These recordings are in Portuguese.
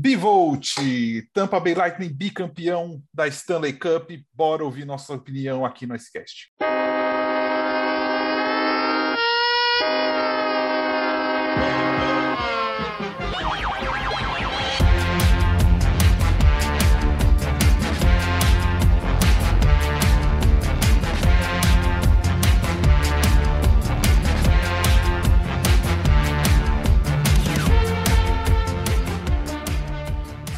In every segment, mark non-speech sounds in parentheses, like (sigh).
Bivolt, Tampa Bay Lightning bicampeão da Stanley Cup. Bora ouvir nossa opinião aqui no Icecast.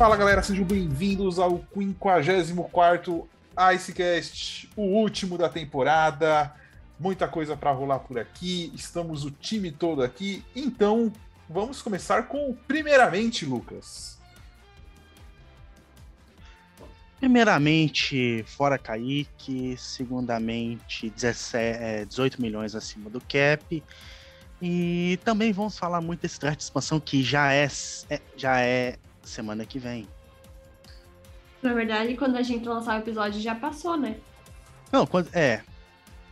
Fala galera, sejam bem-vindos ao 54 Icecast, o último da temporada. Muita coisa para rolar por aqui, estamos o time todo aqui. Então, vamos começar com primeiramente, Lucas. Primeiramente, fora Kaique, segundamente, 17, 18 é, milhões acima do cap. E também vamos falar muito desse draft de expansão que já é, é já é semana que vem. Na verdade, quando a gente lançar o episódio já passou, né? Não, quando, é.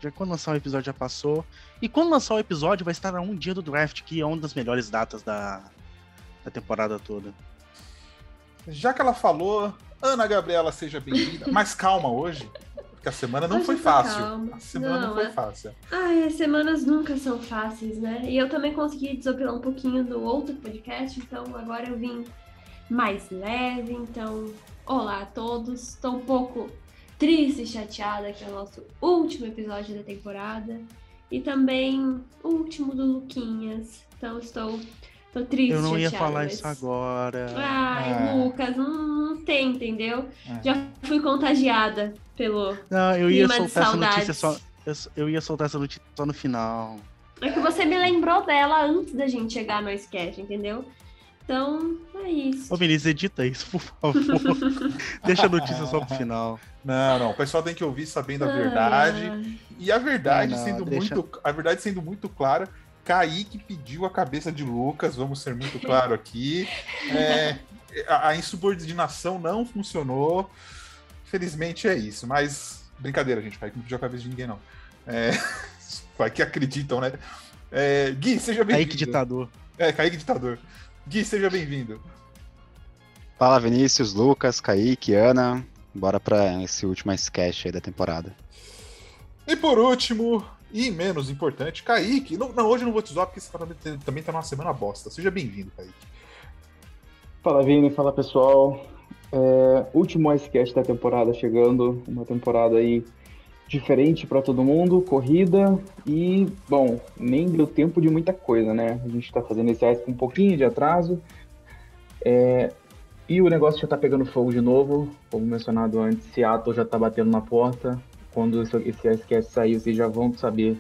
Já quando lançar o episódio já passou. E quando lançar o episódio vai estar a um dia do draft, que é uma das melhores datas da, da temporada toda. Já que ela falou, Ana Gabriela, seja bem-vinda. (laughs) Mas calma hoje, porque a semana não hoje foi fácil. Calma. A semana não, não foi é... fácil. Ai, as semanas nunca são fáceis, né? E eu também consegui desopilar um pouquinho do outro podcast, então agora eu vim mais leve. Então, olá a todos. Estou um pouco triste e chateada que é o nosso último episódio da temporada. E também o último do Luquinhas. Então, estou Tô triste. Eu não ia falar mas... isso agora. Ai, ah. Lucas, não, não tem, entendeu? Ah. Já fui contagiada pelo. Não, eu ia soltar essa notícia só. Eu, eu, ia soltar essa notícia só no final. É que você me lembrou dela antes da gente chegar no sketch, entendeu? Então, é isso. Ô, Vinícius, edita isso, por favor. (laughs) Deixa a notícia só pro final. Não, não. O pessoal tem que ouvir sabendo a verdade. Ah. E a verdade não, não, sendo deixa... muito. A verdade sendo muito clara. Kaique pediu a cabeça de Lucas, vamos ser muito claro aqui. É, a, a insubordinação não funcionou. Felizmente é isso, mas brincadeira, gente. Kaique não pediu a cabeça de ninguém, não. É, (laughs) vai que acreditam, né? É, Gui, seja bem-vindo. Kaique ditador. É, Kaique ditador. Gui, seja bem-vindo. Fala Vinícius, Lucas, Kaique, Ana. Bora para esse último sketch aí da temporada. E por último, e menos importante, Kaique. Não, não hoje eu não vou te zoar porque você tá, também tá numa semana bosta. Seja bem-vindo, Kaique. Fala Vini, fala pessoal. É, último sketch da temporada chegando. Uma temporada aí diferente para todo mundo, corrida e, bom, nem deu tempo de muita coisa, né? A gente está fazendo esse ice com um pouquinho de atraso. É, e o negócio já está pegando fogo de novo, como mencionado antes, Seattle já está batendo na porta. Quando esse, esse sair, vocês já vão saber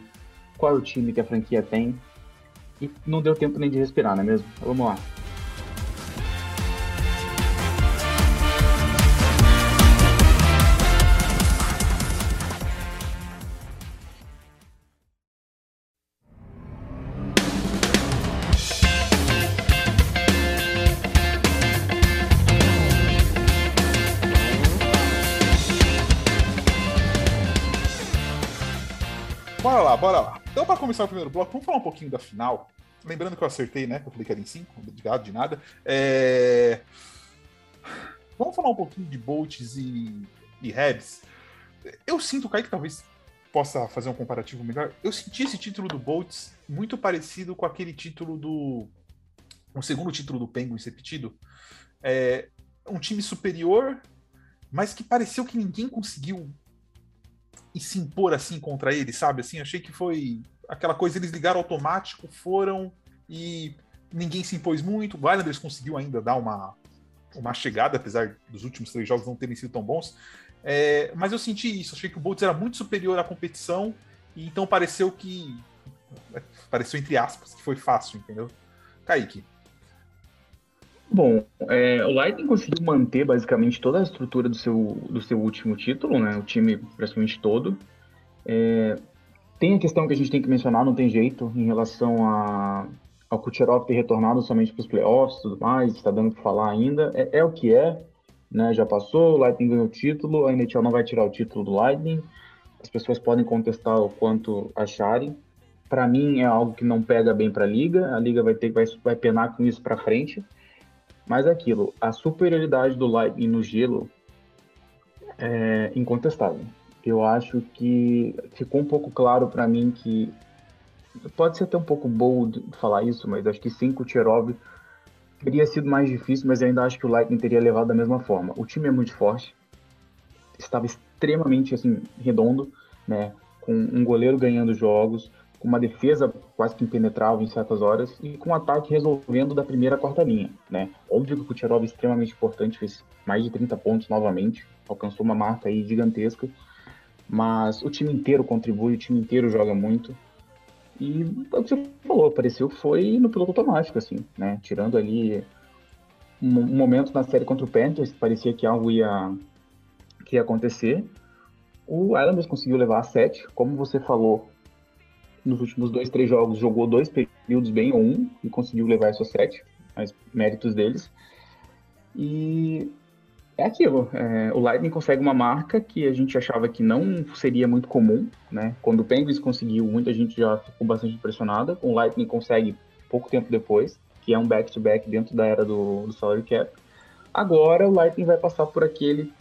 qual é o time que a franquia tem. E não deu tempo nem de respirar, não é mesmo? Vamos lá. Começar o primeiro bloco, vamos falar um pouquinho da final. Lembrando que eu acertei, né? Eu falei que era em 5, obrigado, de nada. É... Vamos falar um pouquinho de Bolts e, e. Eu sinto, Kaique, talvez possa fazer um comparativo melhor. Eu senti esse título do Bolts muito parecido com aquele título do. O segundo título do Penguins repetido. É um time superior, mas que pareceu que ninguém conseguiu se impor assim contra ele, sabe? Assim, achei que foi aquela coisa, eles ligaram automático, foram e ninguém se impôs muito. O Islanders conseguiu ainda dar uma, uma chegada, apesar dos últimos três jogos não terem sido tão bons. É, mas eu senti isso, achei que o Bolts era muito superior à competição, e então pareceu que. Pareceu entre aspas, que foi fácil, entendeu? Kaique. Bom, é, o Lightning conseguiu manter basicamente toda a estrutura do seu, do seu último título, né? O time praticamente todo. É, tem a questão que a gente tem que mencionar, não tem jeito, em relação a, ao Kucherov ter retornado somente para os playoffs e tudo mais, está dando para falar ainda. É, é, o que é, né? Já passou, o Lightning ganhou o título, a NHL não vai tirar o título do Lightning. As pessoas podem contestar o quanto acharem. Para mim é algo que não pega bem para a liga. A liga vai ter vai, vai penar com isso para frente. Mas é aquilo, a superioridade do Lightning no gelo é incontestável. Eu acho que ficou um pouco claro para mim que pode ser até um pouco bold falar isso, mas acho que sim, o Cherov teria sido mais difícil, mas eu ainda acho que o Lightning teria levado da mesma forma. O time é muito forte, estava extremamente assim redondo, né? Com um goleiro ganhando jogos, com uma defesa quase que impenetrável em certas horas e com um ataque resolvendo da primeira à quarta linha, né? Óbvio que o Kucherov é extremamente importante, fez mais de 30 pontos novamente, alcançou uma marca aí gigantesca, mas o time inteiro contribui, o time inteiro joga muito. E é o que você falou, pareceu que foi no piloto automático, assim, né? Tirando ali um, um momento na série contra o Panthers, parecia que algo ia, que ia acontecer. O Islanders conseguiu levar a 7, como você falou, nos últimos dois, três jogos jogou dois períodos bem, ou um, e conseguiu levar isso a 7, mas méritos deles. E é aquilo, é, o Lightning consegue uma marca que a gente achava que não seria muito comum, né? Quando o Penguins conseguiu, muita gente já ficou bastante impressionada. O Lightning consegue pouco tempo depois, que é um back-to-back -back dentro da era do, do salary cap. Agora o Lightning vai passar por aquele,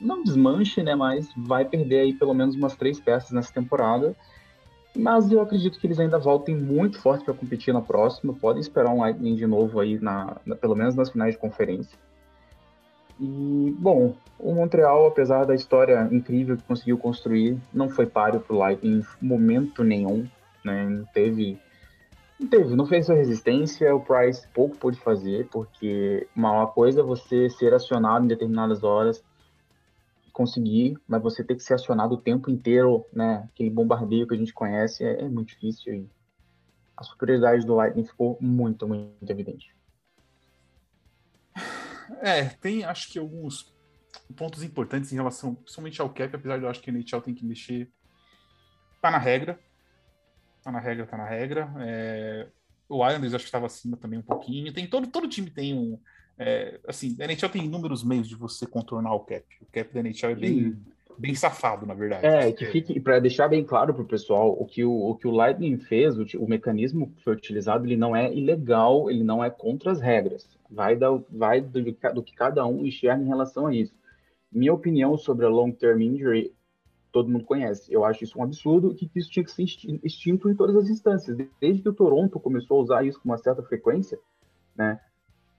não desmanche, né? Mas vai perder aí pelo menos umas três peças nessa temporada. Mas eu acredito que eles ainda voltem muito forte para competir na próxima. Podem esperar um Lightning de novo aí, na, na, pelo menos nas finais de conferência. E, bom, o Montreal, apesar da história incrível que conseguiu construir, não foi páreo para o Lightning em momento nenhum. Né? Não teve. Não teve, não fez sua resistência, o Price pouco pôde fazer, porque uma coisa é você ser acionado em determinadas horas, conseguir, mas você ter que ser acionado o tempo inteiro, né? Aquele bombardeio que a gente conhece é, é muito difícil e a superioridade do Lightning ficou muito, muito evidente. É, tem acho que alguns pontos importantes em relação, principalmente ao cap, apesar de eu acho que a NHL tem que mexer. Tá na regra. Tá na regra, tá na regra. É, o Islanders acho que estava acima também um pouquinho. Tem todo, todo time tem um. É, assim, a NHL tem inúmeros meios de você contornar o cap. O cap da NHL é bem, bem safado, na verdade. É, que fique, para deixar bem claro para o pessoal, o que o, que o Lightning fez, o, o mecanismo que foi utilizado, ele não é ilegal, ele não é contra as regras. Vai, da, vai do, do que cada um enxerga em relação a isso. Minha opinião sobre a long-term injury, todo mundo conhece. Eu acho isso um absurdo que isso tinha que ser extinto em todas as instâncias. Desde que o Toronto começou a usar isso com uma certa frequência, né?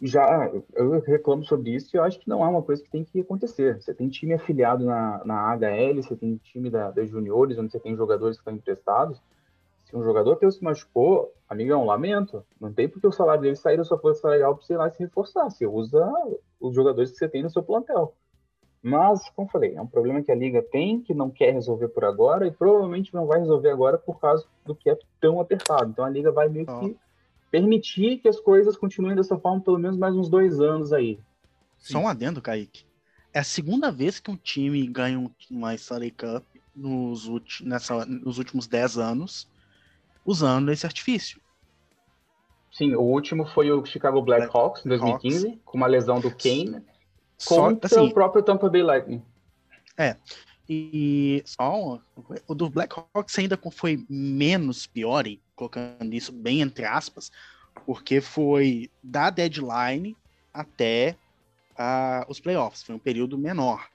Já eu reclamo sobre isso e eu acho que não é uma coisa que tem que acontecer. Você tem time afiliado na, na HL, você tem time da, das juniores, onde você tem jogadores que estão emprestados. Se um jogador teu se machucou, amigão, lamento. Não tem porque o salário dele sair da sua força salarial para você ir lá se reforçar. Você usa os jogadores que você tem no seu plantel. Mas, como falei, é um problema que a liga tem, que não quer resolver por agora e provavelmente não vai resolver agora por causa do que é tão apertado. Então a liga vai meio que permitir que as coisas continuem dessa forma pelo menos mais uns dois anos aí. Sim. Só um adendo, Kaique. É a segunda vez que um time ganha uma Stanley Cup nos, nessa, nos últimos 10 anos usando esse artifício. Sim, o último foi o Chicago Blackhawks em 2015, Hawks. com uma lesão do Kane, Só, contra assim, o próprio Tampa Bay Lightning. É, e só o do Blackhawks ainda foi menos pior, colocando isso bem entre aspas, porque foi da deadline até uh, os playoffs, foi um período menor.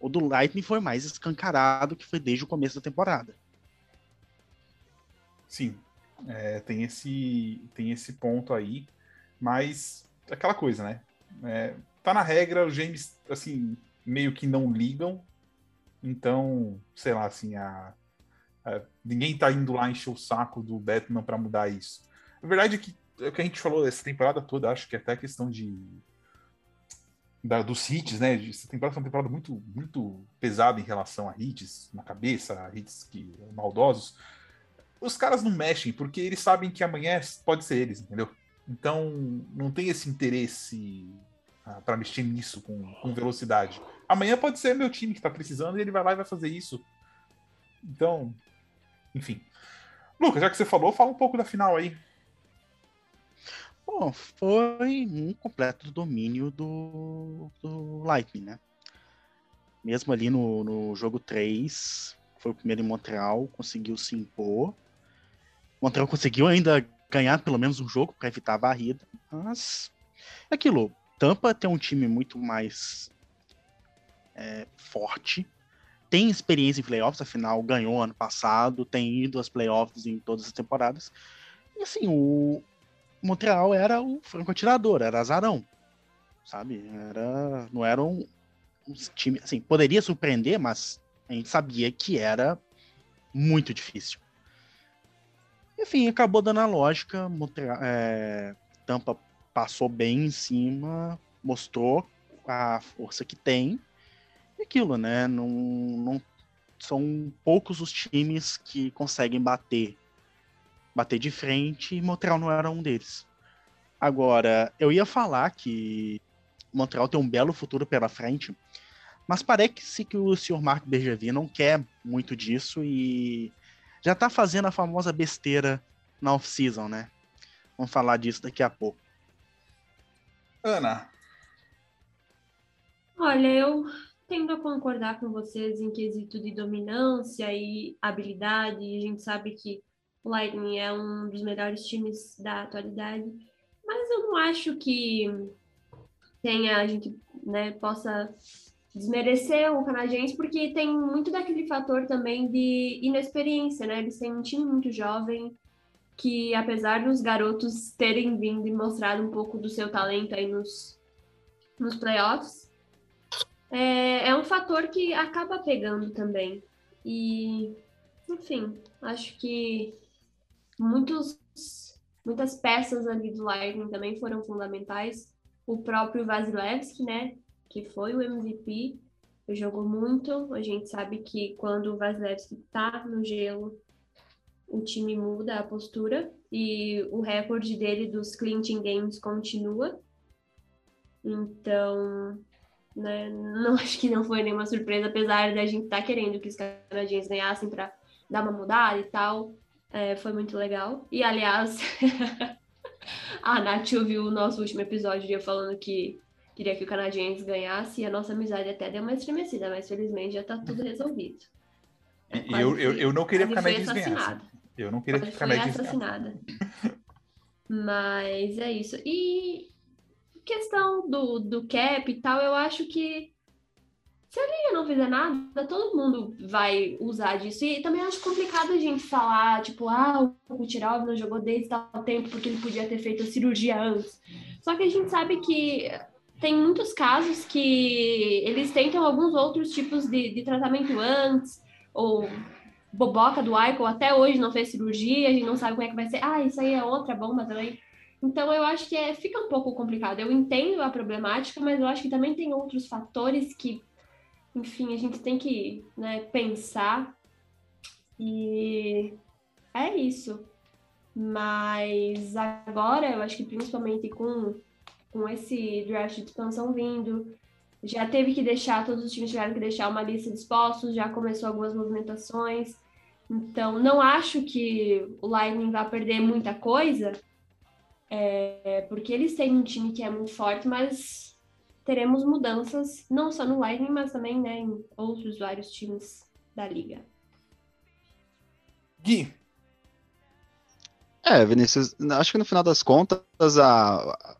O do Lightning foi mais escancarado, que foi desde o começo da temporada. Sim, é, tem, esse, tem esse ponto aí, mas aquela coisa, né? É, tá na regra, os James, assim, meio que não ligam então, sei lá, assim, a, a, ninguém tá indo lá encher o saco do Batman para mudar isso. A verdade é que é o que a gente falou essa temporada toda, acho que é até questão de da, dos hits, né? Essa temporada foi uma temporada muito, muito pesada em relação a hits na cabeça, a hits que maldosos. Os caras não mexem porque eles sabem que amanhã pode ser eles, entendeu? Então não tem esse interesse ah, para mexer nisso com, com velocidade. Amanhã pode ser meu time que tá precisando e ele vai lá e vai fazer isso. Então, enfim. Lucas, já que você falou, fala um pouco da final aí. Bom, foi um completo domínio do, do Lightning, né? Mesmo ali no, no jogo 3, foi o primeiro em Montreal, conseguiu se impor. Montreal conseguiu ainda ganhar pelo menos um jogo para evitar a varrida, mas é aquilo, Tampa tem um time muito mais é, forte, tem experiência em playoffs, afinal ganhou ano passado, tem ido às playoffs em todas as temporadas. E assim, o Montreal era o franco atirador, era azarão, sabe? Era, não era um, um time, assim, poderia surpreender, mas a gente sabia que era muito difícil. Enfim, acabou dando a lógica, Montreal, é, Tampa passou bem em cima, mostrou a força que tem, aquilo, né? Não, não são poucos os times que conseguem bater bater de frente e Montreal não era um deles. Agora, eu ia falar que Montreal tem um belo futuro pela frente, mas parece que o senhor Marco Bergevin não quer muito disso e já tá fazendo a famosa besteira na off-season, né? Vamos falar disso daqui a pouco. Ana. Olha, eu tendo a concordar com vocês em quesito de dominância e habilidade. A gente sabe que o Lightning é um dos melhores times da atualidade, mas eu não acho que tenha a gente né, possa desmerecer o canadense, porque tem muito daquele fator também de inexperiência, né? Eles têm um time muito jovem que, apesar dos garotos terem vindo e mostrado um pouco do seu talento aí nos, nos playoffs, é, é um fator que acaba pegando também. E, enfim, acho que muitos, muitas peças ali do Lightning também foram fundamentais. O próprio Vasilevski, né, que foi o MVP, jogou muito. A gente sabe que quando o Vasilevski tá no gelo, o time muda a postura e o recorde dele dos clinching games continua. Então, né, não (laughs) acho que não foi nenhuma surpresa, apesar da gente estar tá querendo que os canadenses ganhassem para dar uma mudada e tal. É, foi muito legal. E, aliás, (laughs) a Nath ouviu o nosso último episódio falando que queria que o canadense ganhasse e a nossa amizade até deu uma estremecida, mas felizmente já tá tudo resolvido. É, e eu, eu, eu, não queria que o canadense ganhasse. Eu não queria quase que o canadense assassinada. (laughs) mas é isso. E questão do, do cap e tal, eu acho que se a liga não fizer nada, todo mundo vai usar disso. E também acho complicado a gente falar, tipo, ah, o Kutirov não jogou desde tal tempo porque ele podia ter feito a cirurgia antes. Só que a gente sabe que tem muitos casos que eles tentam alguns outros tipos de, de tratamento antes, ou boboca do Aiko até hoje não fez cirurgia, a gente não sabe como é que vai ser. Ah, isso aí é outra bomba também. Então eu acho que é, fica um pouco complicado. Eu entendo a problemática, mas eu acho que também tem outros fatores que enfim, a gente tem que né, pensar e é isso. Mas agora, eu acho que principalmente com, com esse draft de expansão vindo, já teve que deixar, todos os times tiveram que deixar uma lista de expostos, já começou algumas movimentações. Então, não acho que o Lightning vai perder muita coisa, é, porque eles têm um time que é muito forte, mas teremos mudanças, não só no Lightning, mas também né, em outros vários times da liga. Gui. É, Vinícius, acho que no final das contas, a, a,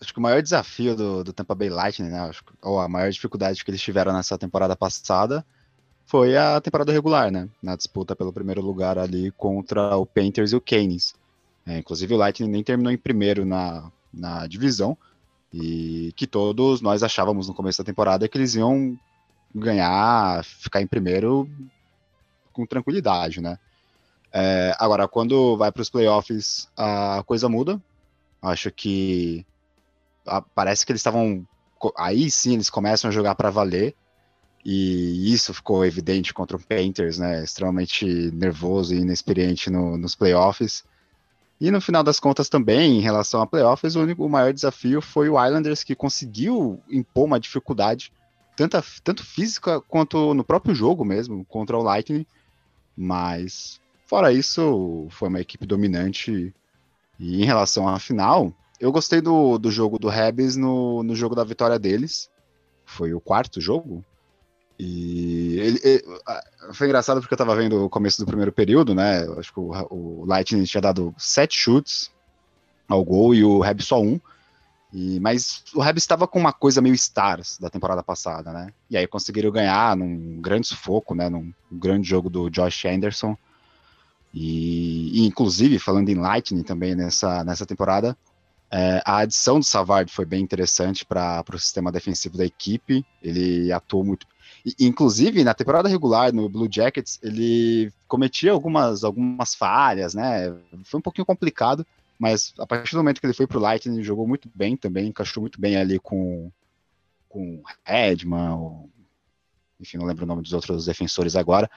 acho que o maior desafio do, do Tampa Bay Lightning, né, acho, ou a maior dificuldade que eles tiveram nessa temporada passada, foi a temporada regular, né, na disputa pelo primeiro lugar ali contra o Panthers e o Canes. É, inclusive o Lightning nem terminou em primeiro na, na divisão, e que todos nós achávamos no começo da temporada que eles iam ganhar, ficar em primeiro com tranquilidade, né? É, agora, quando vai para os playoffs, a coisa muda. Acho que a, parece que eles estavam. Aí sim eles começam a jogar para valer. E isso ficou evidente contra o Panthers, né? Extremamente nervoso e inexperiente no, nos playoffs. E no final das contas também, em relação a playoffs, o, único, o maior desafio foi o Islanders que conseguiu impor uma dificuldade, tanto, tanto física quanto no próprio jogo mesmo, contra o Lightning. Mas, fora isso, foi uma equipe dominante. E em relação à final, eu gostei do, do jogo do Rebs no, no jogo da vitória deles. Foi o quarto jogo? E ele, ele, foi engraçado porque eu tava vendo o começo do primeiro período, né? Acho que o, o Lightning tinha dado sete chutes ao gol e o Reb só um. E, mas o Rebs estava com uma coisa meio stars da temporada passada, né? E aí conseguiram ganhar num grande sufoco, né? Num grande jogo do Josh Anderson. E, e inclusive, falando em Lightning também nessa, nessa temporada, é, a adição do Savard foi bem interessante para o sistema defensivo da equipe. Ele atuou muito. E, inclusive, na temporada regular, no Blue Jackets, ele cometia algumas, algumas falhas, né? Foi um pouquinho complicado mas a partir do momento que ele foi pro Lightning, ele jogou muito bem também, encaixou muito bem ali com com Redman, ou, enfim, não lembro o nome dos outros defensores agora.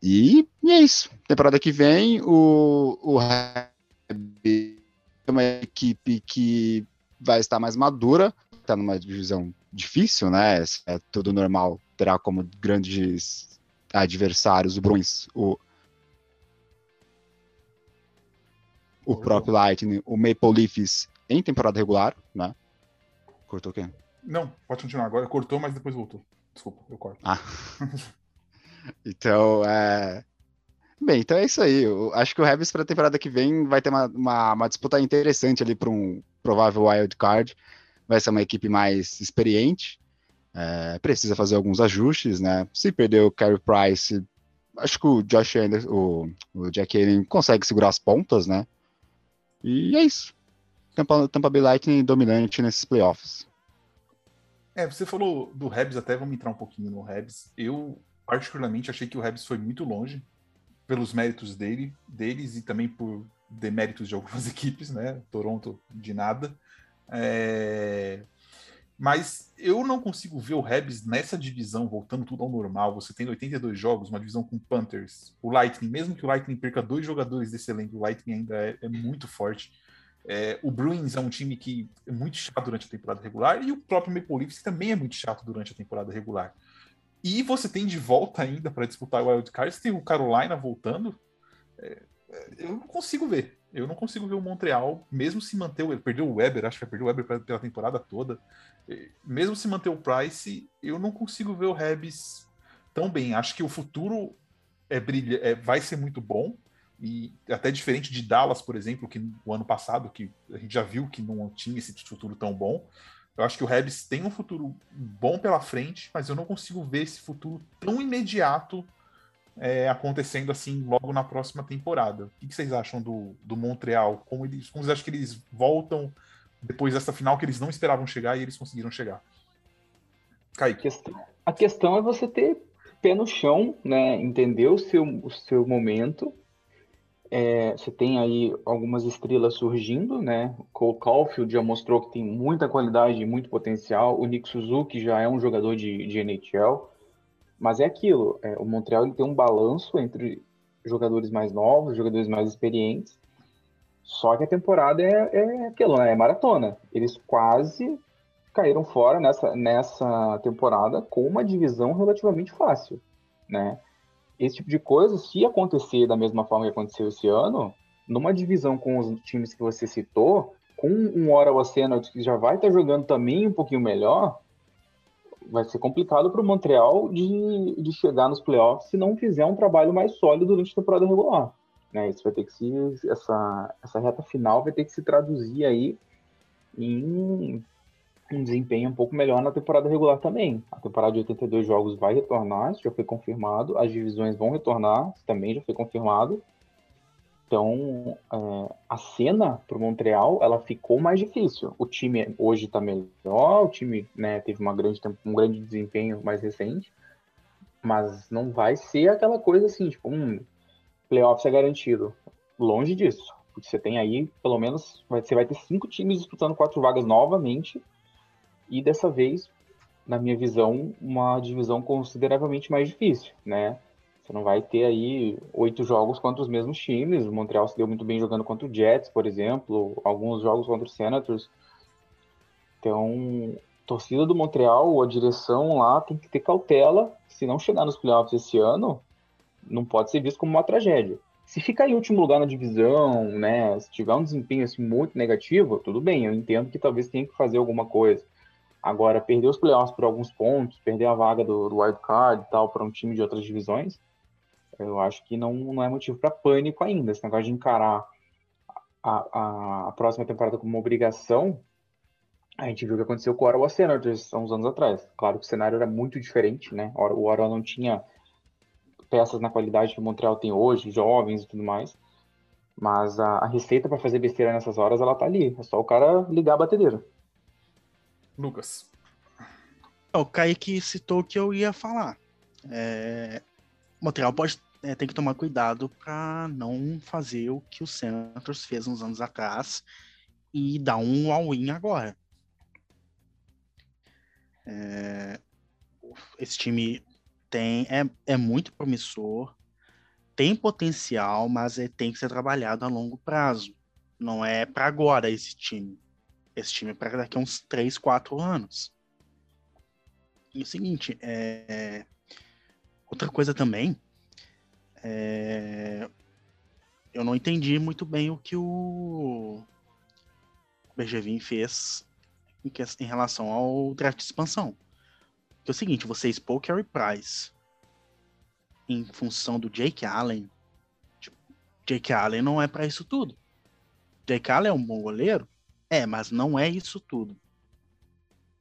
E, e é isso. Temporada que vem, o, o é uma equipe que vai estar mais madura, está numa divisão difícil, né? É tudo normal, terá como grandes adversários o Bruins, o o próprio Lightning, o Maple Leafs em temporada regular, né? Cortou quem? Não, pode continuar agora. Cortou, mas depois voltou. Desculpa, eu corto. Ah. (laughs) então, é... Bem, então é isso aí. Eu acho que o Rebels para a temporada que vem vai ter uma, uma, uma disputa interessante ali para um provável wild card. Vai ser uma equipe mais experiente. É, precisa fazer alguns ajustes, né? Se perder o Carey Price, acho que o Josh Anderson, o, o Jack Allen consegue segurar as pontas, né? E é isso. Tampa, Tampa Bay Lightning dominante nesses playoffs. É, você falou do Rebs, até vamos entrar um pouquinho no Rebs. Eu, particularmente, achei que o Rebs foi muito longe pelos méritos dele, deles e também por deméritos de algumas (laughs) equipes, né? Toronto de nada. É... Mas eu não consigo ver o Rebs nessa divisão voltando tudo ao normal. Você tem 82 jogos, uma divisão com Panthers, o Lightning, mesmo que o Lightning perca dois jogadores desse elenco, o Lightning ainda é, é muito forte. É, o Bruins é um time que é muito chato durante a temporada regular e o próprio Maple Leafs também é muito chato durante a temporada regular. E você tem de volta ainda para disputar o Wild Card, você tem o Carolina voltando. É, eu não consigo ver. Eu não consigo ver o Montreal, mesmo se manter o. Perdeu o Weber, acho que vai perder o Weber pela temporada toda. Mesmo se manter o Price, eu não consigo ver o Rebs tão bem. Acho que o futuro é brilha, é, vai ser muito bom. E até diferente de Dallas, por exemplo, que o ano passado, que a gente já viu que não tinha esse futuro tão bom. Eu acho que o Rebs tem um futuro bom pela frente, mas eu não consigo ver esse futuro tão imediato é, acontecendo assim logo na próxima temporada. O que, vocês acham do, do Montreal? Como, eles, como vocês acham que eles voltam depois dessa final que eles não esperavam chegar e eles conseguiram chegar? Kaique. A questão é você ter pé no chão, né? entender o seu, o seu momento. É, você tem aí algumas estrelas surgindo, né? Cole Caulfield já mostrou que tem muita qualidade e muito potencial. O Nick Suzuki já é um jogador de, de NHL. Mas é aquilo, é, o Montreal ele tem um balanço entre jogadores mais novos, jogadores mais experientes. Só que a temporada é, é aquilo, né? É maratona. Eles quase caíram fora nessa, nessa temporada com uma divisão relativamente fácil, né? Esse tipo de coisa, se acontecer da mesma forma que aconteceu esse ano, numa divisão com os times que você citou, com um Ottawa Oceano que já vai estar jogando também um pouquinho melhor, vai ser complicado para o Montreal de, de chegar nos playoffs se não fizer um trabalho mais sólido durante a temporada regular. Né? Isso vai ter que se essa essa reta final vai ter que se traduzir aí em um desempenho um pouco melhor na temporada regular também. A temporada de 82 jogos vai retornar, isso já foi confirmado. As divisões vão retornar, isso também já foi confirmado. Então, é, a cena para o Montreal, ela ficou mais difícil. O time hoje está melhor, o time né, teve uma grande, um grande desempenho mais recente, mas não vai ser aquela coisa assim, tipo, um playoffs é garantido. Longe disso. Porque você tem aí, pelo menos, você vai ter cinco times disputando quatro vagas novamente, e dessa vez, na minha visão, uma divisão consideravelmente mais difícil, né? Você não vai ter aí oito jogos contra os mesmos times. O Montreal se deu muito bem jogando contra o Jets, por exemplo, alguns jogos contra o Senators. Então, torcida do Montreal, a direção lá tem que ter cautela. Se não chegar nos playoffs esse ano, não pode ser visto como uma tragédia. Se ficar em último lugar na divisão, né, se tiver um desempenho assim, muito negativo, tudo bem, eu entendo que talvez tenha que fazer alguma coisa. Agora, perder os playoffs por alguns pontos, perder a vaga do, do wild card e tal para um time de outras divisões, eu acho que não, não é motivo para pânico ainda. Esse negócio de encarar a, a, a, próxima temporada como uma obrigação, a gente viu o que aconteceu com o Ottawa Senators há uns anos atrás. Claro que o cenário era muito diferente, né? O Ottawa não tinha peças na qualidade que o Montreal tem hoje, jovens e tudo mais. Mas a, a receita para fazer besteira nessas horas, ela tá ali. É só o cara ligar a batedeira. Lucas. O Kaique citou o que eu ia falar. É... Montreal pode é, tem que tomar cuidado para não fazer o que o Senators fez uns anos atrás e dar um all-in agora. É, esse time tem é, é muito promissor, tem potencial, mas é, tem que ser trabalhado a longo prazo. Não é para agora esse time. Esse time é para daqui a uns 3, 4 anos. E é o seguinte, é, outra coisa também, é, eu não entendi muito bem o que o Bergevin fez em, relação ao draft de expansão. Que é o seguinte, você expôs o Carey Price em função do Jake Allen. Tipo, Jake Allen não é para isso tudo. Jake Allen é um bom goleiro? É, mas não é isso tudo.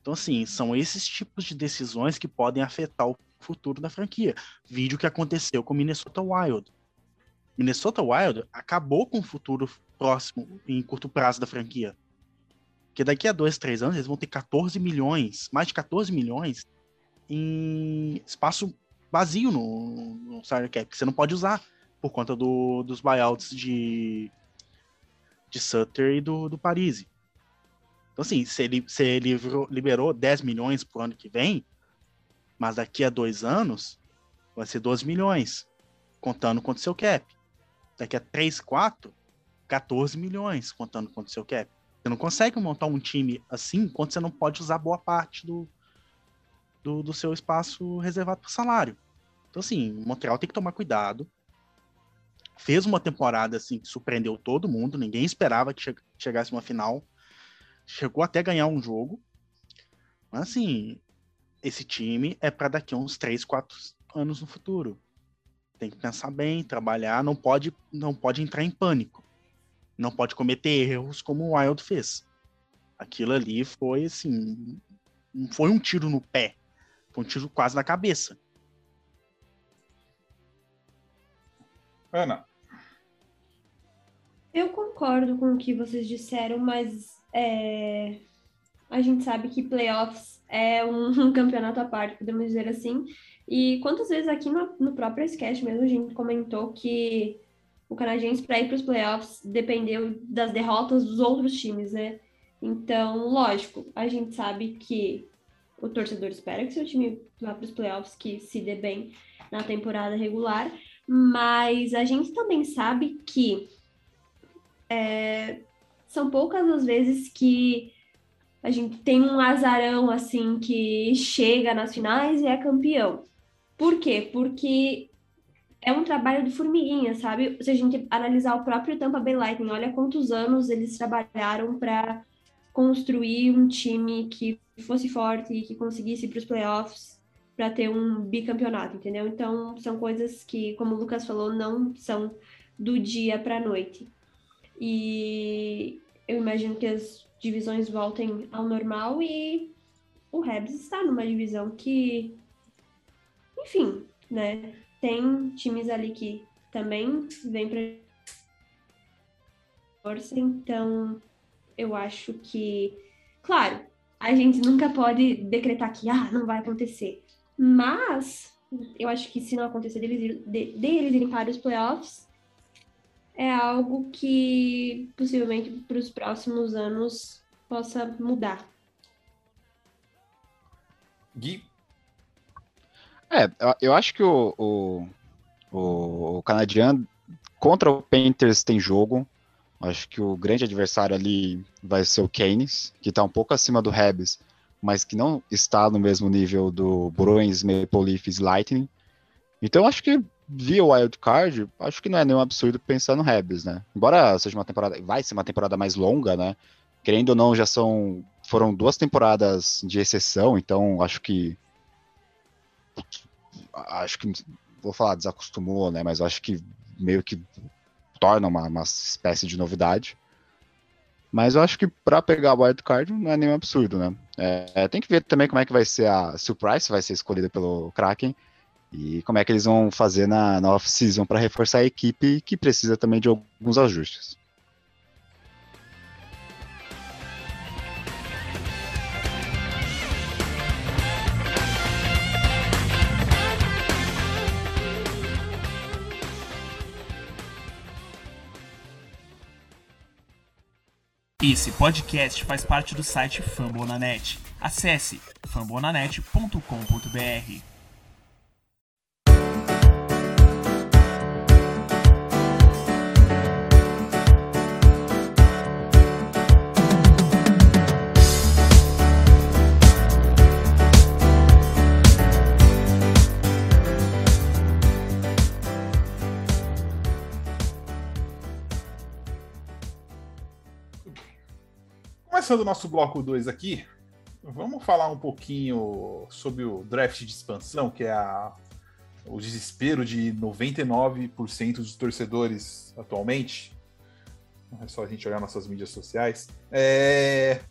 Então, assim, são esses tipos de decisões que podem afetar o futuro da franquia. Vídeo que aconteceu com Minnesota Wild. Minnesota Wild acabou com o futuro próximo, em curto prazo da franquia. Porque daqui a dois, três anos eles vão ter 14 milhões, mais de 14 milhões em espaço vazio no, no salary cap, que você não pode usar por conta do, dos buyouts de, de Sutter e do, do Parisi. Então, assim, se ele, se ele liberou 10 milhões pro ano que vem, mas daqui a dois anos vai ser 12 milhões, contando com o seu cap. Daqui a 3, 4, 14 milhões, contando com o seu cap. Você não consegue montar um time assim quando você não pode usar boa parte do, do, do seu espaço reservado para salário. Então, assim, o Montreal tem que tomar cuidado. Fez uma temporada assim que surpreendeu todo mundo, ninguém esperava que che chegasse uma final. Chegou até ganhar um jogo. Mas, assim, esse time é para daqui a uns 3, 4 anos no futuro. Tem que pensar bem, trabalhar, não pode, não pode entrar em pânico. Não pode cometer erros como o Wild fez. Aquilo ali foi assim, não foi um tiro no pé, foi um tiro quase na cabeça. Ana. Eu concordo com o que vocês disseram, mas é, a gente sabe que playoffs é um, (laughs) um, campeonato à parte, podemos dizer assim. E quantas vezes aqui no, no próprio sketch mesmo a gente comentou que o Canadiense para ir para os playoffs dependeu das derrotas dos outros times, né? Então, lógico, a gente sabe que o torcedor espera que seu time vá para os playoffs, que se dê bem na temporada regular, mas a gente também sabe que é, são poucas as vezes que a gente tem um azarão assim que chega nas finais e é campeão. Por quê? Porque é um trabalho de formiguinha, sabe? Se a gente analisar o próprio Tampa Bay Lightning, olha quantos anos eles trabalharam para construir um time que fosse forte e que conseguisse ir para os playoffs para ter um bicampeonato, entendeu? Então, são coisas que, como o Lucas falou, não são do dia para a noite. E eu imagino que as divisões voltem ao normal e o Rebs está numa divisão que, enfim, né? Tem times ali que também vêm para força, então eu acho que, claro, a gente nunca pode decretar que ah, não vai acontecer. Mas eu acho que se não acontecer deles, de, deles irem para os playoffs, é algo que possivelmente para os próximos anos possa mudar. Gui? É, eu acho que o, o, o, o canadiano contra o Panthers tem jogo. Acho que o grande adversário ali vai ser o Keynes, que está um pouco acima do Rebs, mas que não está no mesmo nível do Bruins, Maple Leafs, Lightning. Então acho que via o wild card, acho que não é nenhum absurdo pensar no Rebs, né? Embora seja uma temporada, vai ser uma temporada mais longa, né? Querendo ou não, já são foram duas temporadas de exceção, então acho que acho que vou falar desacostumou, né? Mas acho que meio que torna uma, uma espécie de novidade. Mas eu acho que para pegar o wildcard não é nenhum absurdo, né? É, tem que ver também como é que vai ser a surprise, vai ser escolhida pelo Kraken e como é que eles vão fazer na, na off-season para reforçar a equipe que precisa também de alguns ajustes. Esse podcast faz parte do site Fambonanet. Acesse fambonanet.com.br. Começando o nosso bloco 2 aqui, vamos falar um pouquinho sobre o draft de expansão, que é a, o desespero de 99% dos torcedores atualmente. É só a gente olhar nossas mídias sociais. É...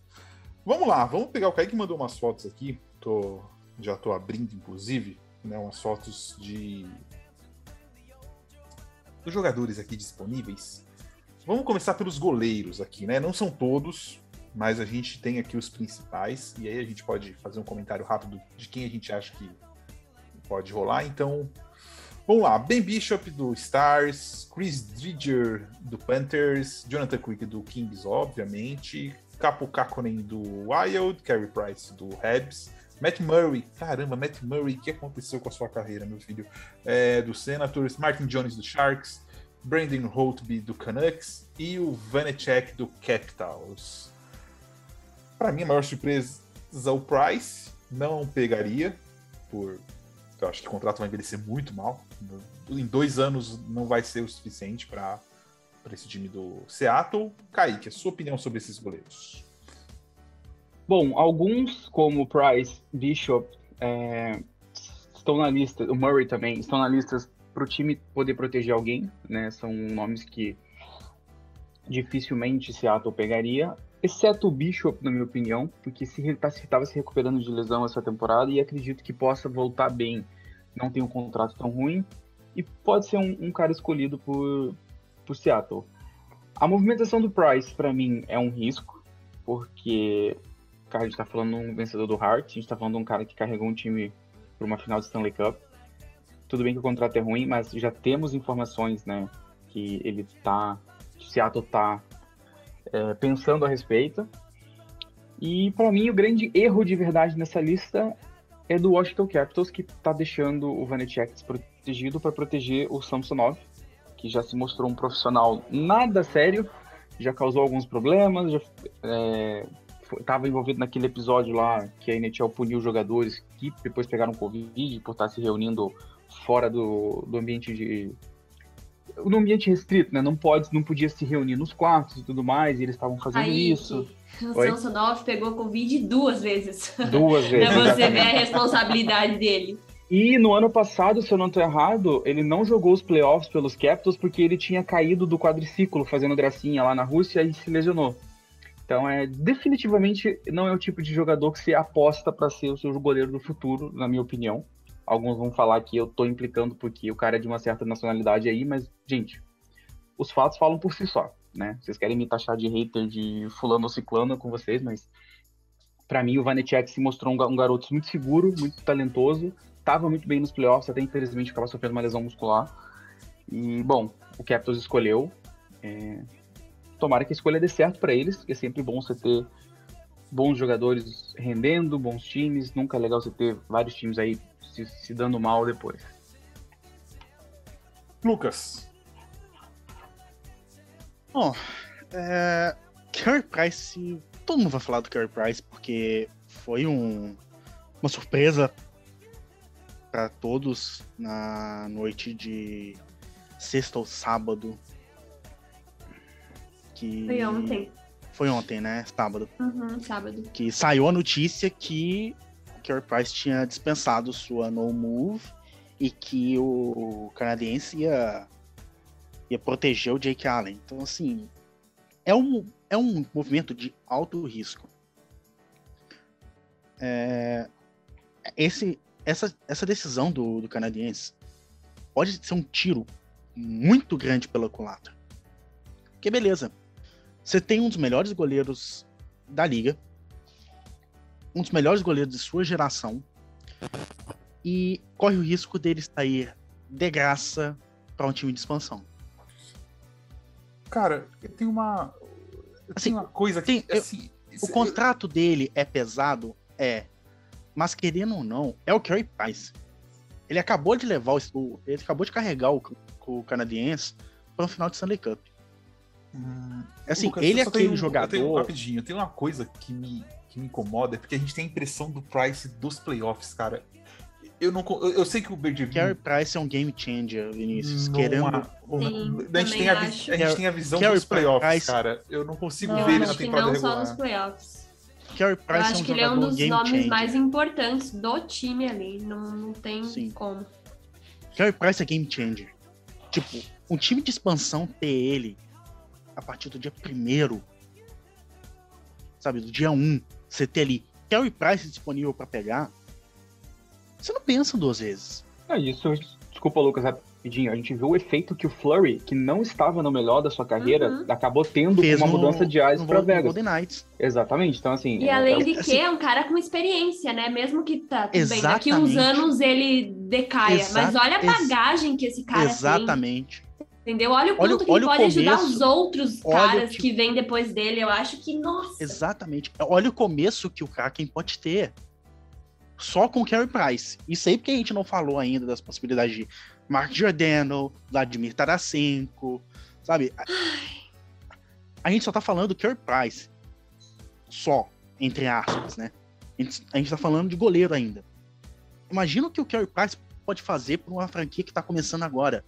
Vamos lá, vamos pegar o Kaique mandou umas fotos aqui. Tô, já estou abrindo, inclusive, né, umas fotos de dos jogadores aqui disponíveis. Vamos começar pelos goleiros aqui, né? Não são todos, mas a gente tem aqui os principais, e aí a gente pode fazer um comentário rápido de quem a gente acha que pode rolar. Então, vamos lá. Ben Bishop do Stars, Chris Dridger do Panthers, Jonathan Quick do Kings, obviamente, Capo Kakonen do Wild, Carey Price do Habs, Matt Murray, caramba, Matt Murray, o que aconteceu com a sua carreira, meu filho? É, do Senators, Martin Jones do Sharks, Brandon Holtby do Canucks e o Vanecek do Capitals. Para mim, a maior surpresa é o Price. Não pegaria, por. Eu acho que o contrato vai envelhecer muito mal. Em dois anos não vai ser o suficiente para esse time do Seattle. Kaique, a sua opinião sobre esses goleiros? Bom, alguns, como Price, Bishop, é, estão na lista, o Murray também, estão na lista para o time poder proteger alguém, né? São nomes que dificilmente Seattle pegaria exceto o Bishop, na minha opinião, porque se ele estava tá, se recuperando de lesão essa temporada e acredito que possa voltar bem. Não tem um contrato tão ruim e pode ser um, um cara escolhido por, por Seattle. A movimentação do Price, para mim, é um risco, porque cara, a gente está falando de um vencedor do Heart, a gente está falando de um cara que carregou um time para uma final de Stanley Cup. Tudo bem que o contrato é ruim, mas já temos informações, né, que ele tá, Seattle tá é, pensando a respeito. E para mim o grande erro de verdade nessa lista é do Washington Capitals que está deixando o Vanecek desprotegido para proteger o Samsonov, que já se mostrou um profissional nada sério, já causou alguns problemas, já estava é, envolvido naquele episódio lá que a NHL puniu jogadores que depois pegaram Covid por estar se reunindo fora do, do ambiente de, no ambiente restrito, né? Não pode, não podia se reunir nos quartos e tudo mais, e eles estavam fazendo Aí, isso. O Samsonov pegou Covid duas vezes. Duas (laughs) vezes. pra você ver a responsabilidade dele. E no ano passado, se eu não estou errado, ele não jogou os playoffs pelos Capitals porque ele tinha caído do quadriciclo fazendo gracinha lá na Rússia e se lesionou. Então, é definitivamente não é o tipo de jogador que você aposta para ser o seu goleiro do futuro, na minha opinião. Alguns vão falar que eu tô implicando porque o cara é de uma certa nacionalidade aí, mas, gente, os fatos falam por si só, né? Vocês querem me taxar de hater de fulano ou ciclano com vocês, mas para mim o Vanetchek se mostrou um, garoto muito seguro, muito talentoso, tava muito bem nos playoffs, até infelizmente acaba sofrendo uma lesão muscular. E, bom, o Capitals escolheu. É... Tomara que a escolha dê certo para eles, que é sempre bom você ter bons jogadores rendendo, bons times. Nunca é legal você ter vários times aí se, se dando mal depois. Lucas. Bom, é, Carey Price, todo mundo vai falar do Carey Price porque foi um, uma surpresa para todos na noite de sexta ou sábado. Que... Foi ontem. Foi ontem, né? Sábado. Uhum, sábado. Que saiu a notícia que Carey Price tinha dispensado sua no move e que o canadense ia, ia proteger o Jake Allen. Então, assim, é um, é um movimento de alto risco. É, esse, essa, essa decisão do, do canadense pode ser um tiro muito grande pela culatra. Porque beleza, você tem um dos melhores goleiros da liga, um dos melhores goleiros de sua geração, e corre o risco dele sair de graça para um time de expansão. Cara, tem uma. Assim, tem uma coisa que. tem- eu- assim, O contrato dele é pesado? É. Mas querendo ou não, é o Carey Price. Ele acabou de levar o. o- Ele acabou de carregar o, o canadense para um final de Stanley Cup. Hum, Assim, Lucas, ele é eu tenho aquele um- jogador. Eu tenho, rapidinho, tem uma coisa que me, que me incomoda, é porque a gente tem a impressão do Price dos playoffs, cara. Eu não. Eu, eu sei que o Bergevin. Carey Price é um game changer, Vinícius. não querendo. há- Sim, a, gente tem a, a gente tem a visão Carey dos playoffs, Price- cara. Eu não consigo Não, ver ele na temporada não só regular. nos playoffs. Carey Eu Price é acho um que ele é um dos nomes changer. mais importantes do time ali. Não, não tem Sim. como. Carey Price é game changer. Tipo, um time de expansão ter ele a partir do dia primeiro, sabe, do dia 1, você ter ali Carey Price disponível pra pegar, você não pensa duas vezes. É isso. Desculpa, Lucas, rapidinho. A gente viu o efeito que o Flurry, que não estava no melhor da sua carreira, Uhum. acabou tendo Fez uma no- mudança de no para Vegas. Golden Knights. Exatamente. Então, assim. E é- além é- de que assim- é um cara com experiência, né? Mesmo que tá tudo bem, daqui uns Exatamente. anos ele decaia. Exa- Mas olha a bagagem que esse cara tem. Exatamente. Entendeu? Olha o Olha quanto que olha ele o pode ajudar começo, os outros olha, caras tipo- que vêm depois dele. Eu acho que, nossa. Exatamente. Olha o começo que o Kraken pode ter. Só com o Carey Price. Isso aí porque a gente não falou ainda das possibilidades de Mark Giordano, Vladimir Tarasenko, sabe? A, a gente só tá falando do Carey Price. Só, entre aspas, né? A gente, a gente tá falando de goleiro ainda. Imagina o que o Carey Price pode fazer por uma franquia que tá começando agora.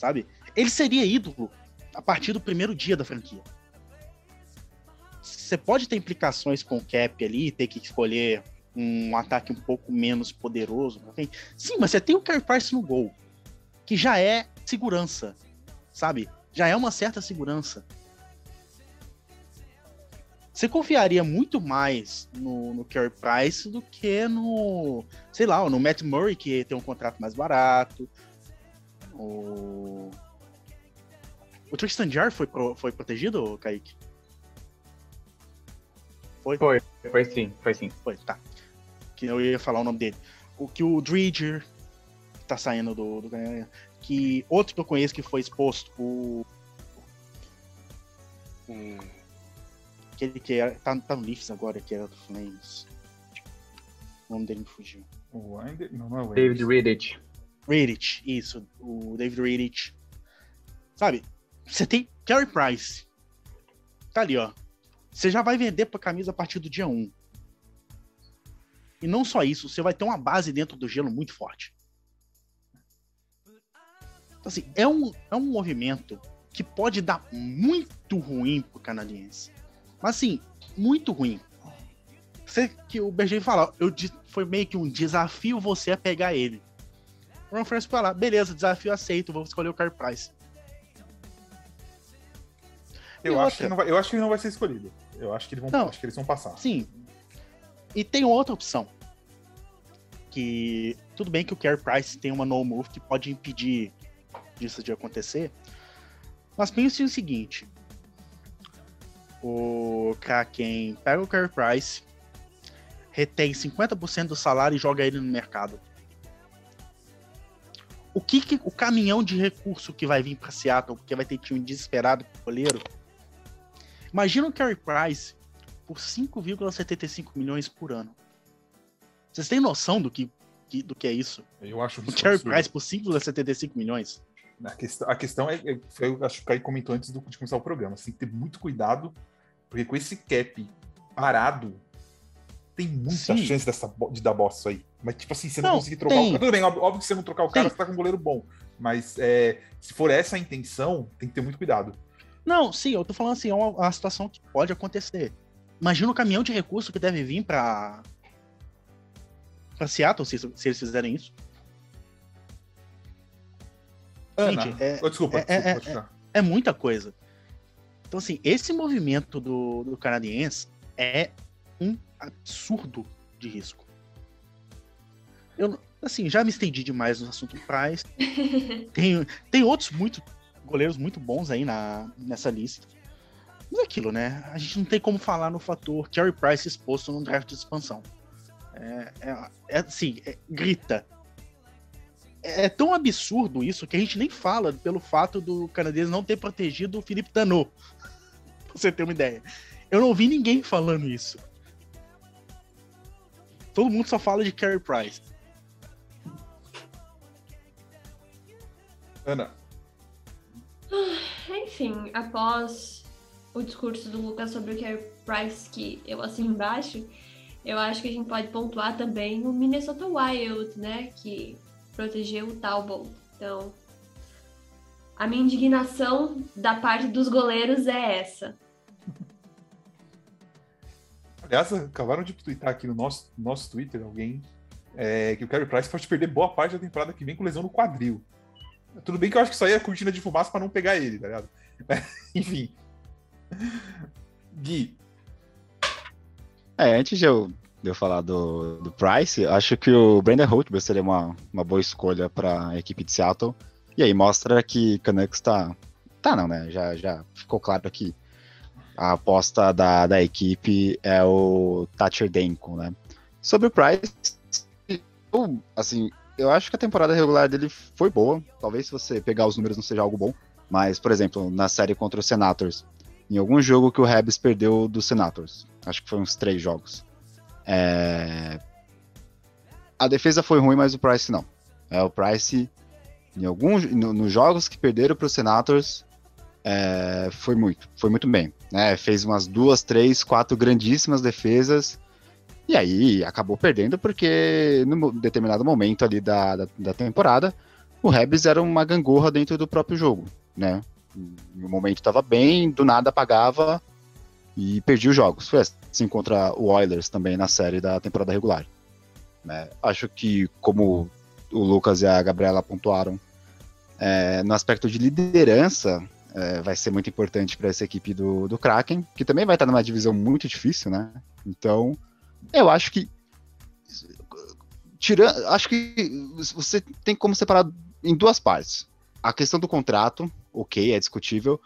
Sabe? Ele seria ídolo a partir do primeiro dia da franquia. Você pode ter implicações com o cap ali, ter que escolher um ataque um pouco menos poderoso. Sim, mas você tem o Carey Price no gol, que já é segurança, sabe? Já é uma certa segurança. Você confiaria muito mais no, no Carey Price do que no, sei lá, no Matt Murray, que tem um contrato mais barato. O, o Tristan Jar foi, pro- foi protegido, Kaique? Foi sim, foi sim. Foi, tá. Que eu ia falar o nome dele. O que o Dredger tá saindo do, do que outro que eu conheço que foi exposto, o o- aquele que era, tá, tá no Leafs agora, que era do Flames. O nome dele me fugiu. O Wander- Não, não é o David Wander. Riddich. Isso, o David Reddit. Sabe? Você tem Carey Price. Tá ali, ó. Você já vai vender pra camisa a partir do dia 1. E não só isso, você vai ter uma base dentro do gelo muito forte. Então, assim, é um, é um movimento que pode dar muito ruim pro canadiense. Mas assim, muito ruim. Você, que o Berger fala, eu, foi meio que um desafio você a pegar ele. O Ron Francis foi lá, beleza, desafio aceito, vou escolher o Carey Price. Eu acho, que não vai, eu acho que ele não vai ser escolhido. Eu acho que, eles vão, Não. acho que eles vão passar. Sim. E tem outra opção. Que tudo bem que o Carey Price tem uma no move que pode impedir disso de acontecer. Mas pense o seguinte. O Kraken pega o Carey Price, retém 50% do salário e joga ele no mercado. O que, que o caminhão de recurso que vai vir para Seattle, porque vai ter time desesperado pro goleiro. Imagina o Carey Price por 5,75 milhões por ano. Vocês têm noção do que, que- do que é isso? Eu acho O Carey. Price por 5,75 milhões? A questão, a questão é, é- eu acho que o Caio comentou antes do- de começar o programa. Você tem que ter muito cuidado, porque com esse cap parado, tem muita Sim. chance dessa, de dar bosta aí. Mas, tipo assim, você não, Não, conseguir trocar tem. o cara. Tudo bem, óbvio, óbvio que você não trocar o cara, Tem. você tá com um goleiro bom. Mas é, se for essa a intenção, tem que ter muito cuidado. Não, sim, eu tô falando assim, é uma, uma situação que pode acontecer. Imagina o caminhão de recurso que deve vir pra. pra Seattle, se, se eles fizerem isso. Ana, Gente, é- oh, desculpa, é- desculpa, é- pode ficar. É muita coisa. Então, assim, esse movimento do, do canadiense é um absurdo de risco. Eu, assim, já me estendi demais no assunto Price. (laughs) tem, tem outros muito goleiros muito bons aí na, nessa lista. Mas é aquilo, né? A gente não tem como falar no fator Carey Price exposto num draft de expansão. É, é, é assim, é, grita. É, é tão absurdo isso que a gente nem fala pelo fato do canadense não ter protegido o Felipe Danot (laughs) pra você ter uma ideia. Eu não ouvi ninguém falando isso. Todo mundo só fala de Carey Price. Ana. Ah, enfim, após o discurso do Lucas sobre o Carey Price, que eu assino embaixo, eu acho que a gente pode pontuar também o Minnesota Wild, né? Que protegeu o Talbot. Então, a minha indignação da parte dos goleiros é essa. Aliás, acabaram de twittar aqui no nosso, nosso Twitter alguém é, que o Carey Price pode perder boa parte da temporada que vem com lesão no quadril. Tudo bem que eu acho que isso aí é cortina de fumaça para não pegar ele, tá ligado? (laughs) Enfim. Gui. É, antes de eu, de eu falar do, do Price, acho que o Brandon Holtby seria uma, uma boa escolha para a equipe de Seattle. E aí mostra que Canucks tá. Tá, não, né? Já, já ficou claro que a aposta da, da equipe é o Thatcher Denko, né? Sobre o Price, eu, assim, eu acho que a temporada regular dele foi boa. Talvez se você pegar os números não seja algo bom. Mas, por exemplo, na série contra os Senators, em algum jogo que o Rebs perdeu dos Senators, acho que foi uns três jogos. É... A defesa foi ruim, mas o Price não. É, o Price, em alguns, no, nos jogos que perderam para os Senators, é, foi muito, foi muito bem. Né? Fez umas duas, três, quatro grandíssimas defesas. E aí acabou perdendo porque no determinado momento ali da, da, da temporada, o Rebs era uma gangorra dentro do próprio jogo, né? No momento estava bem, do nada apagava e perdia os jogos. Foi assim contra o Oilers também na série da temporada regular. Né? Acho que, como o Lucas e a Gabriela pontuaram, é, no aspecto de liderança, é, vai ser muito importante para essa equipe do, do Kraken, que também vai estar numa divisão muito difícil, né? Então, eu acho que. Tirando, acho que você tem como separar em duas partes. A questão do contrato, ok, é discutível,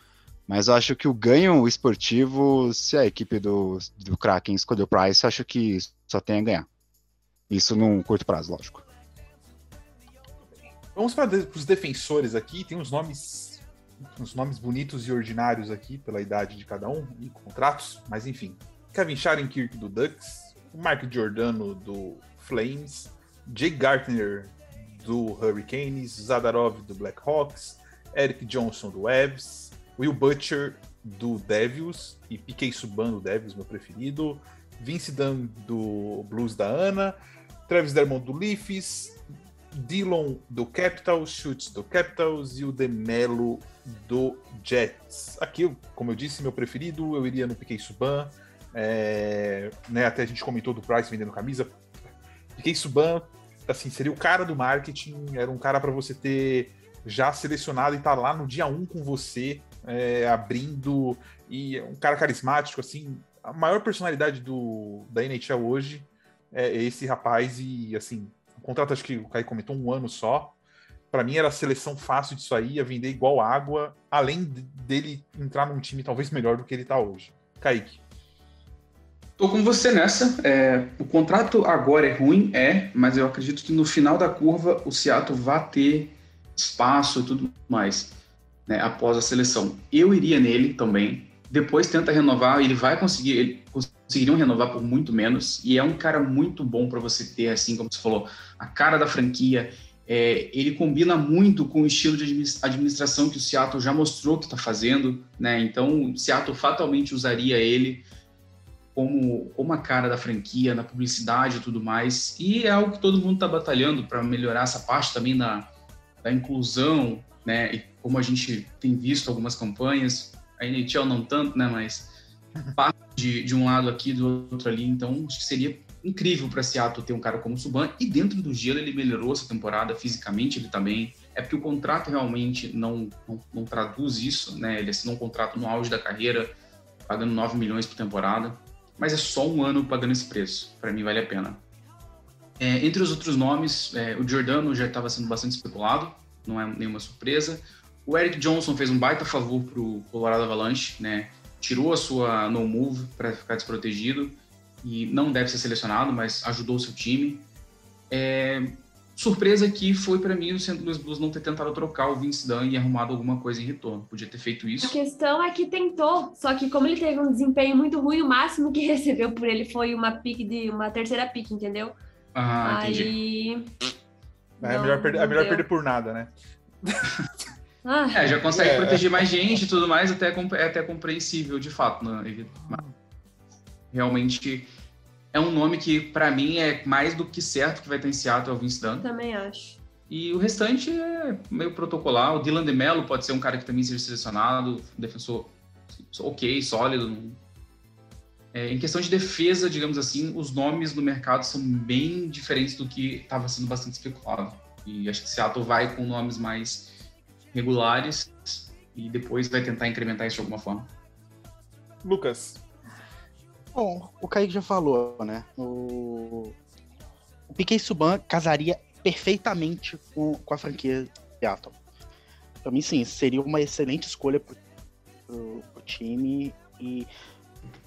mas eu acho que o ganho esportivo, se a equipe do, do Kraken escolher o Price, acho que só tem a ganhar. Isso num curto prazo, lógico. Vamos para os defensores aqui, tem uns nomes uns nomes bonitos e ordinários aqui, pela idade de cada um e contratos, mas enfim. Kevin Scharenkirk do Ducks, Mark Giordano do Flames, Jake Gartner do Hurricanes, Zadarov do Blackhawks, Eric Johnson do Evs, Will Butcher do Devils e Piquet Subban do Devils, meu preferido, Vince Dunn do Blues da Ana, Travis Dermond do Leafs, Dillon do Capitals, Schutz do Capitals e o Demelo do Jets. Aqui, como eu disse, meu preferido, eu iria no Piquet Suban. É, né, até a gente comentou do Price vendendo camisa. Piquet Suban, assim, seria o cara do marketing, era um cara para você ter já selecionado e estar tá lá no dia 1 um com você, é, abrindo, e um cara carismático, assim, a maior personalidade do, da NHL hoje é esse rapaz, e assim, contrato acho que o Caio comentou um ano só, para mim era a seleção fácil disso aí, ia vender igual água, além dele entrar num time talvez melhor do que ele está hoje. Kaique. Tô com você nessa. É, o contrato agora é ruim, é, mas eu acredito que no final da curva o Seattle vai ter espaço e tudo mais, né, após a seleção. Eu iria nele também. Depois tenta renovar, ele vai conseguir, ele conseguiriam renovar por muito menos. E é um cara muito bom para você ter, assim como você falou, a cara da franquia. É, ele combina muito com o estilo de administração que o Seattle já mostrou que está fazendo, né? Então, o Seattle fatalmente usaria ele como, como a cara da franquia, na publicidade e tudo mais. E é algo que todo mundo está batalhando para melhorar essa parte também da, da inclusão, né? E como a gente tem visto algumas campanhas, a NHL não tanto, né? Mas de, de um lado aqui, do outro ali. Então, acho que seria incrível para Seattle ter um cara como o Subban. E dentro do gelo ele melhorou essa temporada, fisicamente ele também. é porque o contrato realmente não, não, não traduz isso, né? Ele assinou um contrato no auge da carreira, pagando 9 milhões por temporada, mas é só um ano pagando esse preço. Para mim, vale a pena. É, entre os outros nomes, é, o Giordano já estava sendo bastante especulado, não é nenhuma surpresa. O Eric Johnson fez um baita favor para o Colorado Avalanche, né? Tirou a sua no move para ficar desprotegido e não deve ser selecionado, mas ajudou o seu time. É, surpresa que foi para mim o St. Louis Blues não ter tentado trocar o Vince Dunn e arrumado alguma coisa em retorno. Podia ter feito isso. A questão é que tentou, só que como ele teve um desempenho muito ruim, o máximo que (laughs) recebeu por ele foi uma pique de uma terceira pique, entendeu? Ah, Aí É Não, melhor, perder, é melhor perder por nada, né? (laughs) ah, É, já consegue É. proteger mais gente e tudo mais, até, compre- é até compreensível, de fato. Né? Realmente é um nome que, para mim, é mais do que certo que vai ter em Seattle, é o Vince Dunn. também acho. E o restante é meio protocolar. O Dylan DeMello pode ser um cara que também seja selecionado, um defensor ok, sólido. É, em questão de defesa, digamos assim, os nomes no mercado são bem diferentes do que estava sendo bastante especulado. E acho que Seattle vai com nomes mais regulares e depois vai tentar incrementar isso de alguma forma. Lucas, Bom, o Kaique já falou, né? O, o Piquet Subban casaria perfeitamente com, com a franquia Seattle. Pra mim, sim, seria uma excelente escolha pro, pro, pro time. E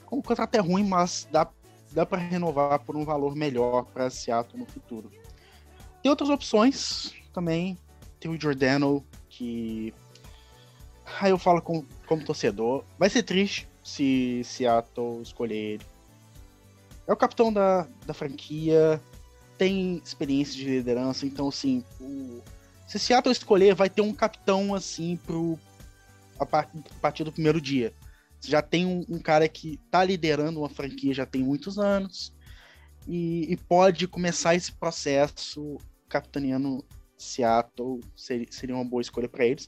como o contrato é ruim, mas dá, dá para renovar por um valor melhor para Seattle no futuro. Tem outras opções também. Tem o Giordano, que. Aí eu falo com, como torcedor. Vai ser triste se Seattle escolher ele. É o capitão da, da franquia, tem experiência de liderança, então assim, o, se Seattle escolher, vai ter um capitão assim pro a, a partir do primeiro dia. Já tem um, um cara que tá liderando uma franquia já tem muitos anos e, e pode começar esse processo capitaneando Seattle, seria, uma boa escolha para eles.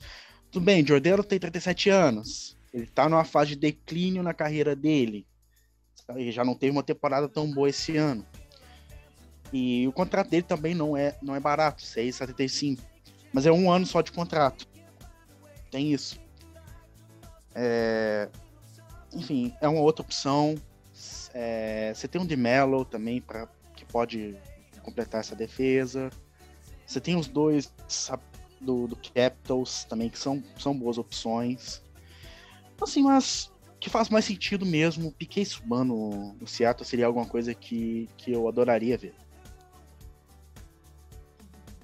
Tudo bem, Jordano tem 37 anos. Ele tá numa fase de declínio na carreira dele. Ele já não teve uma temporada tão boa esse ano. E o contrato dele também não é, não é barato, 6,75. Mas é um ano só de contrato. Tem isso. É, Enfim, é uma outra opção. É, Você tem um de Mello também para que pode completar essa defesa. Você tem os dois do, do Capitals também, que são, são boas opções. Assim, mas que faz mais sentido mesmo, Piquet Subban no, no Seattle seria alguma coisa que, que eu adoraria ver.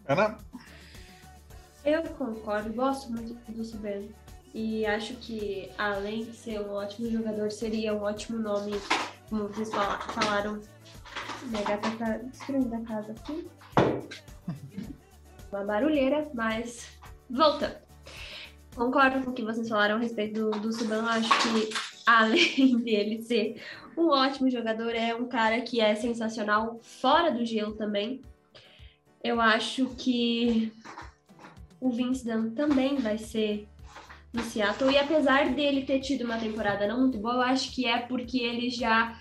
Ana, Eu concordo, gosto muito do Subban. E acho que, além de ser um ótimo jogador, seria um ótimo nome, como vocês fala- falaram. Minha gata tá destruindo a casa aqui. Uma barulheira, mas voltando. Concordo com o que vocês falaram a respeito do, do Subban. Acho que, além (laughs) dele ser um ótimo jogador, é um cara que é sensacional fora do gelo também. Eu acho que o Vince Dunn também vai ser no Seattle. E apesar dele ter tido uma temporada não muito boa, eu acho que é porque ele já.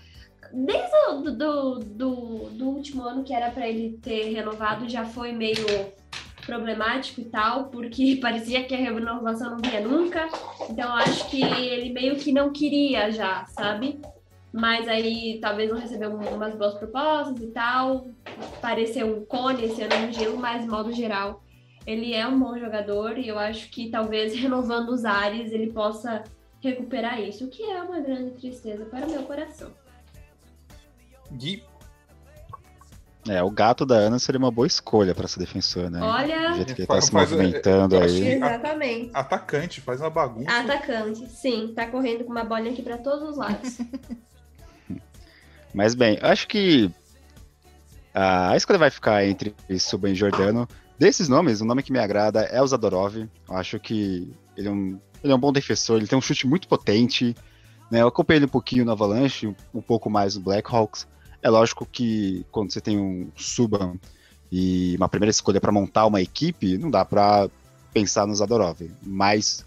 Desde o do, do, do, do último ano que era para ele ter renovado, já foi meio problemático e tal, porque (laughs) parecia que a renovação não vinha nunca. Então acho que ele meio que não queria já, sabe? Mas aí talvez não recebeu um- umas boas propostas e tal. Pareceu um cone esse ano no gelo, mas modo geral ele é um bom jogador e eu acho que talvez (laughs) renovando os ares ele possa recuperar isso, o que é uma grande tristeza para o meu coração. Gui, É, o gato da Ana seria uma boa escolha pra ser defensor, né? Olha- Do jeito que ele Faz- tá se faz- movimentando aí. Exatamente. atacante, faz uma bagunça. Atacante, sim, tá correndo com uma bolinha aqui para todos os lados. (laughs) (laughs) Mas bem, eu acho que a escolha vai ficar entre Subban e Jordano. Desses nomes, o nome que me agrada é o Zadorov. Eu acho que ele é um, ele é um bom defensor, ele tem um chute muito potente. Né? Eu acompanhei ele um pouquinho no Avalanche, um, um pouco mais no Blackhawks. É lógico que quando você tem um Subban e uma primeira escolha para montar uma equipe, não dá para pensar no Zadorov. Mas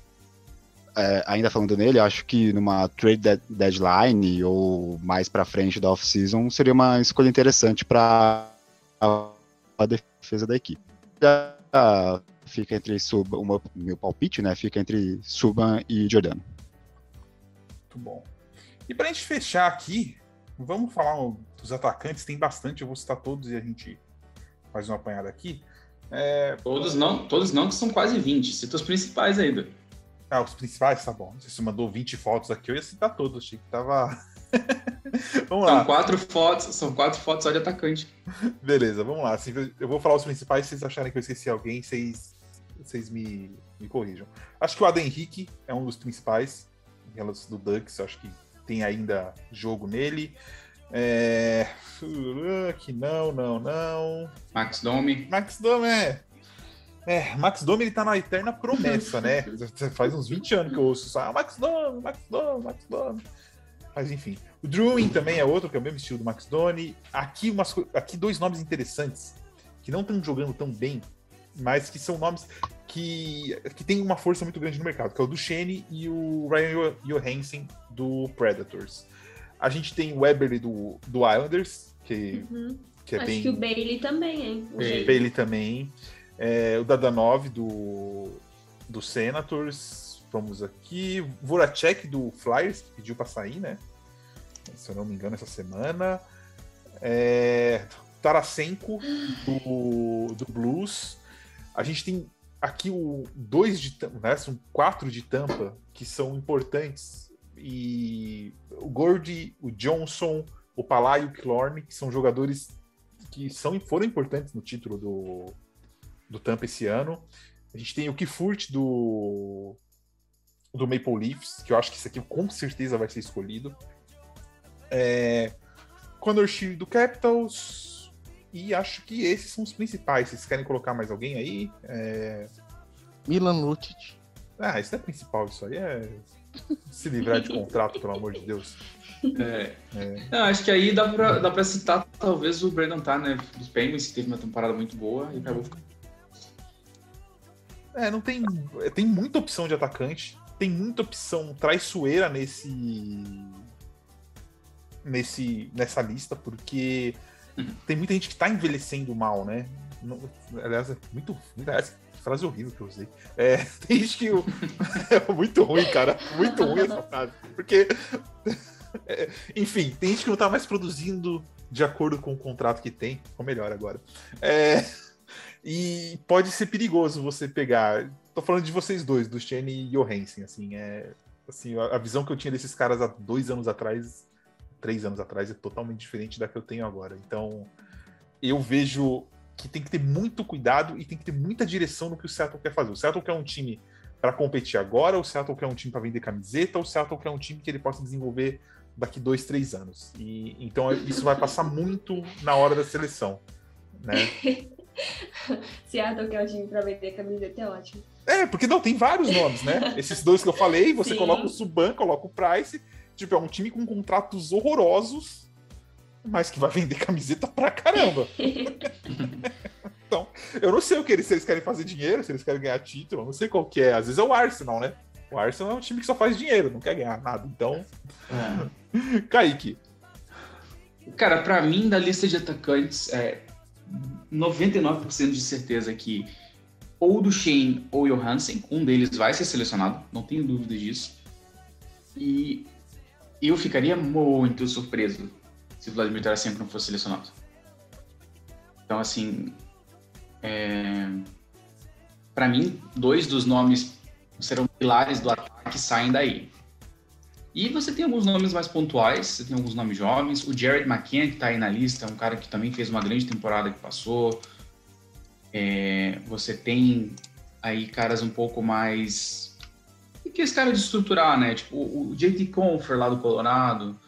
é, ainda falando nele, acho que numa trade de- deadline ou mais para frente da off-season seria uma escolha interessante para a, a defesa da equipe. Já fica entre Suban, o meu, meu palpite, né? Fica entre Suban e Giordano. Muito bom. E pra gente fechar aqui, vamos falar dos atacantes, tem bastante, eu vou citar todos e a gente faz uma apanhada aqui. É... Todos não, todos não, que são quase 20. Cita os principais ainda. Ah, os principais, tá bom. Você mandou 20 fotos aqui, eu ia citar todos, achei que tava. (laughs) vamos lá. São quatro fotos, só quatro fotos só de atacante. Beleza, vamos lá. Eu vou falar os principais, se vocês acharem que eu esqueci alguém, vocês, vocês me, me corrijam. Acho que o Adam Henrique é um dos principais, em do Ducks, acho que tem ainda jogo nele. É... Que não, não, não. Max Domi. Max Domi, é. É, Max Domi ele tá na eterna promessa, né? (laughs) Faz uns 20 anos que eu ouço só, ah, Max Domi, Max Domi, Max Domi. Mas enfim. O Druin também é outro, que é o mesmo estilo do Max Domi. Aqui, umas, aqui dois nomes interessantes, que não estão jogando tão bem, mas que são nomes que, que têm uma força muito grande no mercado, que é o Duchenne e o Ryan Johansen do Predators. A gente tem o Weberly do, do Islanders, que, Uhum. que é Acho bem. que o Bailey também, hein? O O Bailey também. É, o Dadanov do, do Senators. Vamos aqui. Voracek do Flyers, que pediu para sair, né? Se eu não me engano, essa semana. É, Tarasenko do, do Blues. A gente tem aqui o dois de Tampa, né? São quatro de Tampa que são importantes. E o Gordy, o Johnson, o Palai e o Klorn, que são jogadores que são, foram importantes no título do, do Tampa esse ano. A gente tem o Kifurt do, do Maple Leafs, que eu acho que isso aqui com certeza vai ser escolhido. É, Conor Sheary do Capitals. E acho que esses são os principais. Vocês querem colocar mais alguém aí? É... Milan Lucic. Ah, isso é principal, isso aí é se livrar de contrato, pelo amor de Deus. É. Não, acho que aí dá pra, dá pra citar talvez o Brandon Tarr, né? Dos Penguins, que teve uma temporada muito boa e acabou ficando. É, não tem. Tem muita opção de atacante. Tem muita opção traiçoeira nesse. Nesse, nessa lista, porque tem muita gente que tá envelhecendo mal, né? Não, aliás, é muito. Aliás, frase horrível que eu usei. É, (laughs) tem gente que. (laughs) é muito ruim, cara. Muito ruim essa frase. Porque. (laughs) é, enfim, tem gente que não tá mais produzindo de acordo com o contrato que tem. Ou melhor agora. É. E pode ser perigoso você pegar. Tô falando de vocês dois, do Shane e Johansen, assim, é. Assim, a a visão que eu tinha desses caras há dois anos atrás, três anos atrás, é totalmente diferente da que eu tenho agora. Então, eu vejo que tem que ter muito cuidado e tem que ter muita direção no que o Seattle quer fazer. O Seattle quer um time para competir agora, o Seattle quer um time para vender camiseta, ou o Seattle quer um time que ele possa desenvolver daqui dois, três anos. E então isso vai passar muito na hora da seleção, né? (laughs) Seattle que é o time pra vender camiseta é ótimo. É, porque não, tem vários nomes, né? Esses dois que eu falei, você Sim. coloca o Suban, coloca o Price. Tipo, é um time com contratos horrorosos, mas que vai vender camiseta pra caramba. (laughs) então, eu não sei o que eles, se eles querem fazer dinheiro, se eles querem ganhar título, eu não sei qual que é. Às vezes é o Arsenal, né? O Arsenal é um time que só faz dinheiro, não quer ganhar nada. Então, (laughs) Kaique. Cara, pra mim, da lista de atacantes, é 99% de certeza que ou do Shane ou Johansen, um deles vai ser selecionado, não tenho dúvida disso. E eu ficaria muito surpreso se o Vladimir Tarasenko não fosse selecionado. Então, assim, é... para mim, dois dos nomes serão pilares do ataque saem daí. E você tem alguns nomes mais pontuais, você tem alguns nomes jovens. O Jared McKenna, que está aí na lista, é um cara que também fez uma grande temporada que passou. É, você tem aí caras um pouco mais. Que esse cara de estruturar, né? Tipo, o JT Confer lá do Colorado.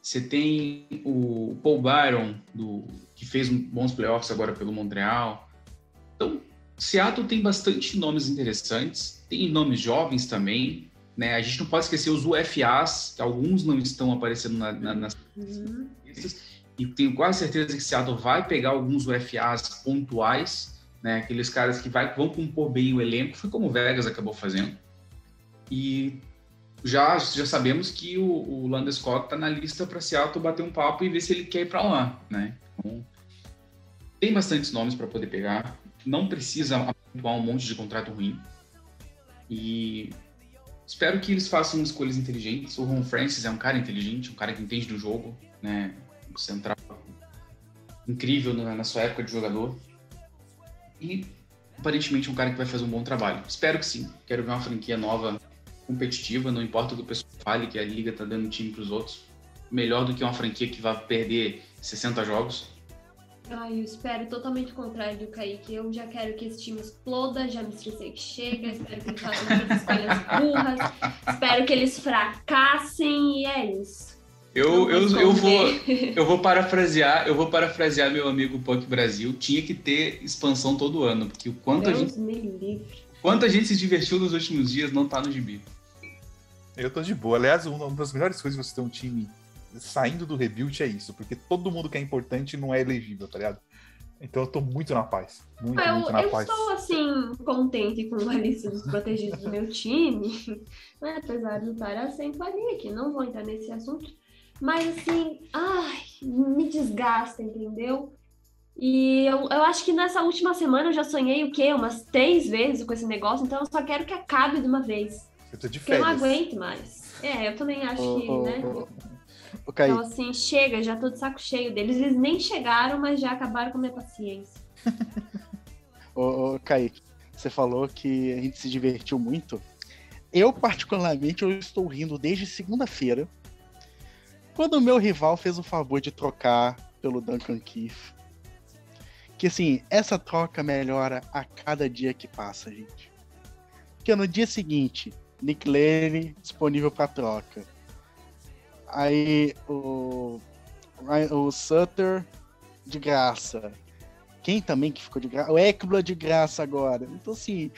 Você tem o Paul Byron, do, que fez bons playoffs agora pelo Montreal. Então, Seattle tem bastante nomes interessantes, tem nomes jovens também. Né? A gente não pode esquecer os UFAs, que alguns não estão aparecendo na, na, nas Uhum. e tenho quase certeza que Seattle vai pegar alguns UFAs pontuais, né? aqueles caras que vai, vão compor bem o elenco, foi como o Vegas acabou fazendo. E já, já sabemos que o, o Landeskog está na lista para Seattle bater um papo e ver se ele quer ir para lá. Né? Então, tem bastantes nomes para poder pegar, não precisa igual um monte de contrato ruim. E espero que eles façam escolhas inteligentes. O Ron Francis é um cara inteligente, um cara que entende do jogo, né? Um central incrível na, na sua época de jogador. E aparentemente um cara que vai fazer um bom trabalho. Espero que sim. Quero ver uma franquia nova, competitiva. Não importa o que o pessoal fale, que a liga tá dando time para os outros. Melhor do que uma franquia que vai perder 60 jogos. Ai, eu espero totalmente o contrário do Kaique. Eu já quero que esse time exploda, já me estressei que chega, espero que eles façam muitas escolhas burras, espero que eles fracassem e é isso. Eu, eu, eu, vou, (laughs) eu vou parafrasear, eu vou parafrasear meu amigo Punk Brasil. Tinha que ter expansão todo ano, porque o quanto Deus a gente. Quanto a gente se divertiu nos últimos dias não tá no gibi. Eu tô de boa. Aliás, uma das melhores coisas de você ter um time saindo do rebuild é isso, porque todo mundo que é importante não é elegível, tá ligado? Então eu tô muito na paz. Muito, Ah, muito eu, na eu paz. estou assim, contente com a lista dos protegidos do meu time, (laughs) né? apesar do Taracento ali, que não vou entrar nesse assunto. Mas assim, ai, me desgasta, entendeu? E eu, eu acho que nessa última semana eu já sonhei o quê? Umas três vezes com esse negócio, então eu só quero que acabe de uma vez. Eu tô de Porque eu não férias. aguento mais. É, eu também acho Ô, que, ô, né? ô, Kaique, Então, assim, chega, já tô de saco cheio deles. Eles nem chegaram, mas já acabaram com a minha paciência. (laughs) ô, ô, Kaique, você falou que a gente se divertiu muito. Eu, particularmente, eu estou rindo desde segunda-feira, quando o meu rival fez o favor de trocar pelo Duncan Keith. Que assim, essa troca melhora a cada dia que passa, gente. Porque no dia seguinte, Nick Lane disponível para troca. Aí o, o Sutter de graça. Quem também que ficou de graça? O Ekbla de graça agora. Então assim.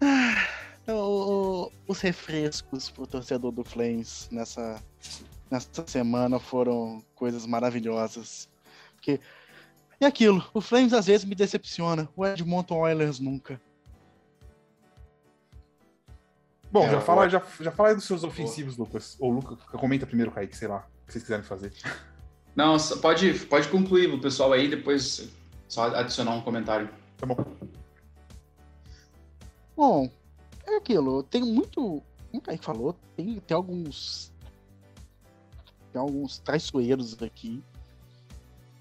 ah, o- os refrescos pro torcedor do Flames nessa, nessa semana foram coisas maravilhosas. Porque. E aquilo, o Flames às vezes me decepciona, o Edmonton Oilers nunca. Bom, É, já, fala, já, já fala aí dos seus ofensivos, Lucas. Ou Lucas, comenta primeiro, Kaique, sei lá, o que vocês quiserem fazer. Não, pode, pode concluir o pessoal aí, depois só adicionar um comentário. Tá bom. Bom, é aquilo, tem muito. Como o Kaique falou, tem, tem alguns. Tem alguns traiçoeiros aqui.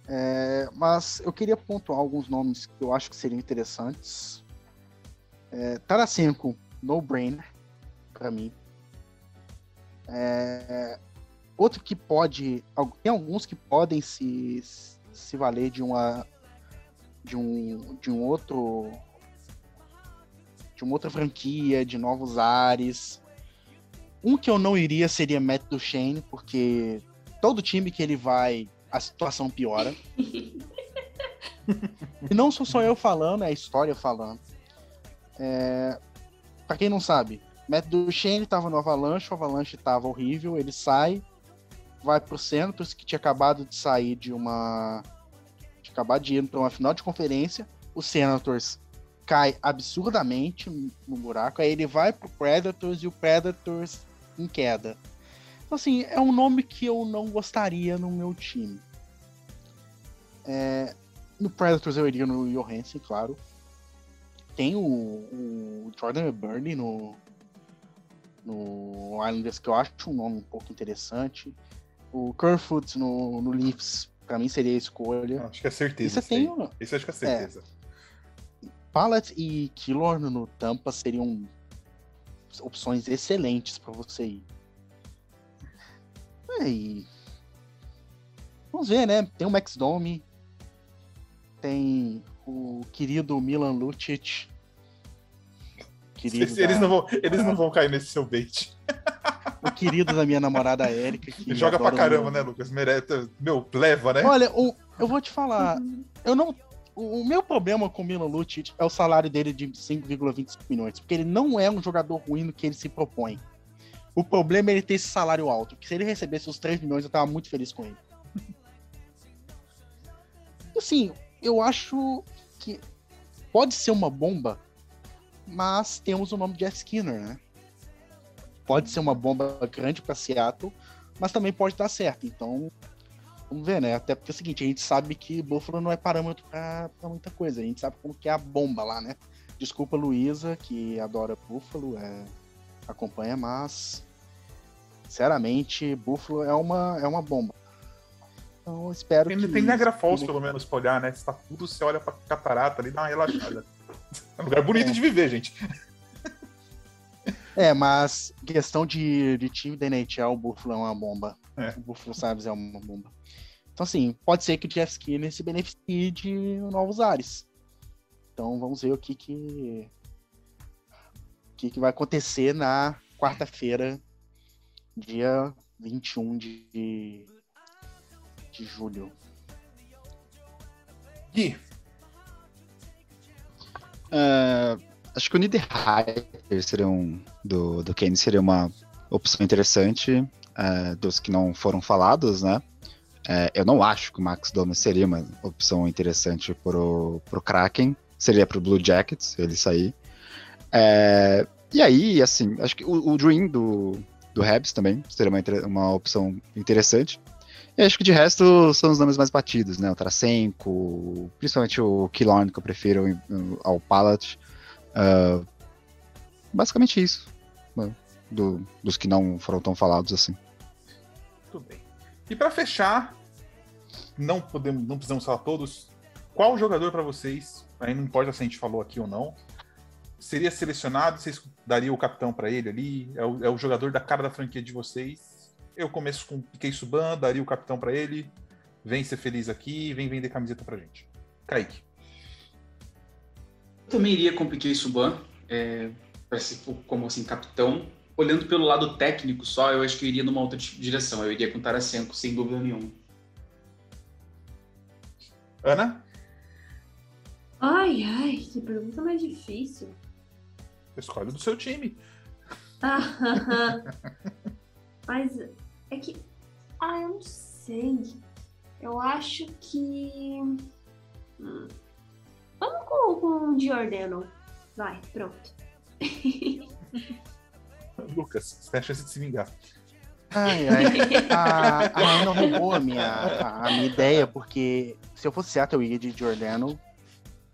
É, mas eu queria pontuar alguns nomes que eu acho que seriam interessantes. É, Tarasenko, no brainer, para mim. É, outro que pode. Tem alguns que podem se, se valer de uma. De um, de um outro de uma outra franquia, de novos ares. Um que eu não iria seria Matt Duchene, porque todo time que ele vai, a situação piora. (laughs) e não sou só eu falando, é a história falando. É... Pra quem não sabe, Matt Duchene tava no Avalanche, o Avalanche tava horrível, ele sai, vai pro Senators, que tinha acabado de sair de uma... tinha acabado de ir pra uma final de conferência, o Senators cai absurdamente no buraco. Aí ele vai pro Predators e o Predators em queda. Então, assim, é um nome que eu não gostaria no meu time. É, no Predators eu iria no Johansson, claro. Tem o, o Jordan Burnley no, no Islanders, que eu acho um nome um pouco interessante. O Kerfoot no, no Leafs, pra mim seria a escolha. Acho que é certeza. Esse tem aí. o, Esse eu acho que é certeza. Pallet e Killorn no Tampa seriam opções excelentes para você ir. É, e... Vamos ver, né? Tem o Max Domi, tem o querido Milan Lucic. Querido Eles, da- não vão, eles não vão cair nesse seu bait. O querido da minha namorada Érica. Que Joga pra caramba, o- né, Lucas? Merece, meu, leva, né? Olha, o- eu vou te falar, eu não. O o meu problema com o Milan Lucic é o salário dele de 5,25 milhões, porque ele não é um jogador ruim no que ele se propõe. O problema é ele ter esse salário alto, porque se ele recebesse os 3 milhões, eu tava muito feliz com ele. Assim, eu acho que pode ser uma bomba, mas temos o nome de Jeff Skinner, né? Pode ser uma bomba grande para Seattle, mas também pode dar certo. Então, Vamos ver, né? Até porque é o seguinte, a gente sabe que Buffalo não é parâmetro pra muita coisa. A gente sabe como que é a bomba lá, né? Desculpa, Luísa, que adora Buffalo, é, acompanha, mas sinceramente, Buffalo é uma, é uma bomba. Então, espero tem, que. Tem Niagara Falls, pelo menos, pra olhar, né? Se tá tudo, você olha pra catarata ali dá uma relaxada. É um lugar bonito É. de viver, gente. É, mas questão de, de time da NHL, o Buffalo é uma bomba. É. O Buffalo Sabres é uma bomba. Então, assim, pode ser que o Jeff Skinner se beneficie de novos ares. Então, vamos ver o que que, o que, que vai acontecer na quarta-feira, dia 21 de, de julho. Gui, É, acho que o Niederreiter seria um, do, do Kane seria uma opção interessante é, dos que não foram falados, né? É, eu não acho que o Max Domi seria uma opção interessante pro, pro Kraken, seria pro Blue Jackets, ele sair. É, e aí, assim, acho que o, o Dream do, do Habs também seria uma, uma opção interessante. Acho que de resto são os nomes mais batidos, né? O Tarasenko, principalmente o Killorn, que eu prefiro ao Pallet. Ah, basicamente isso. né, do- dos que não foram tão falados assim. tudo bem. E pra fechar, não, podemos, não precisamos falar todos. Qual jogador pra vocês, aí não importa se a gente falou aqui ou não, seria selecionado? Vocês dariam o capitão pra ele ali? É o, é o jogador da cara da franquia de vocês? Eu começo com o Piquet Suban, daria o capitão pra ele. Vem ser feliz aqui, vem vender camiseta pra gente. Kaique. Eu também iria com o Piquet Suban, é, para como assim, capitão. Olhando pelo lado técnico só, eu acho que eu iria numa outra direção. Eu iria com o Tarasenko, sem dúvida nenhuma. Ana? Ai, ai, que pergunta mais difícil. Escolhe o do seu time. Ah, (laughs) Mas é que. Ah, eu não sei. Eu acho que. Hum. Vamos com, com o Giordano. Vai, pronto. (laughs) Lucas, você tem a chance de se vingar. Ai, ai. (laughs) A, a Ana roubou a minha, a, a minha ideia, porque se eu fosse Seattle, eu iria de Giordano.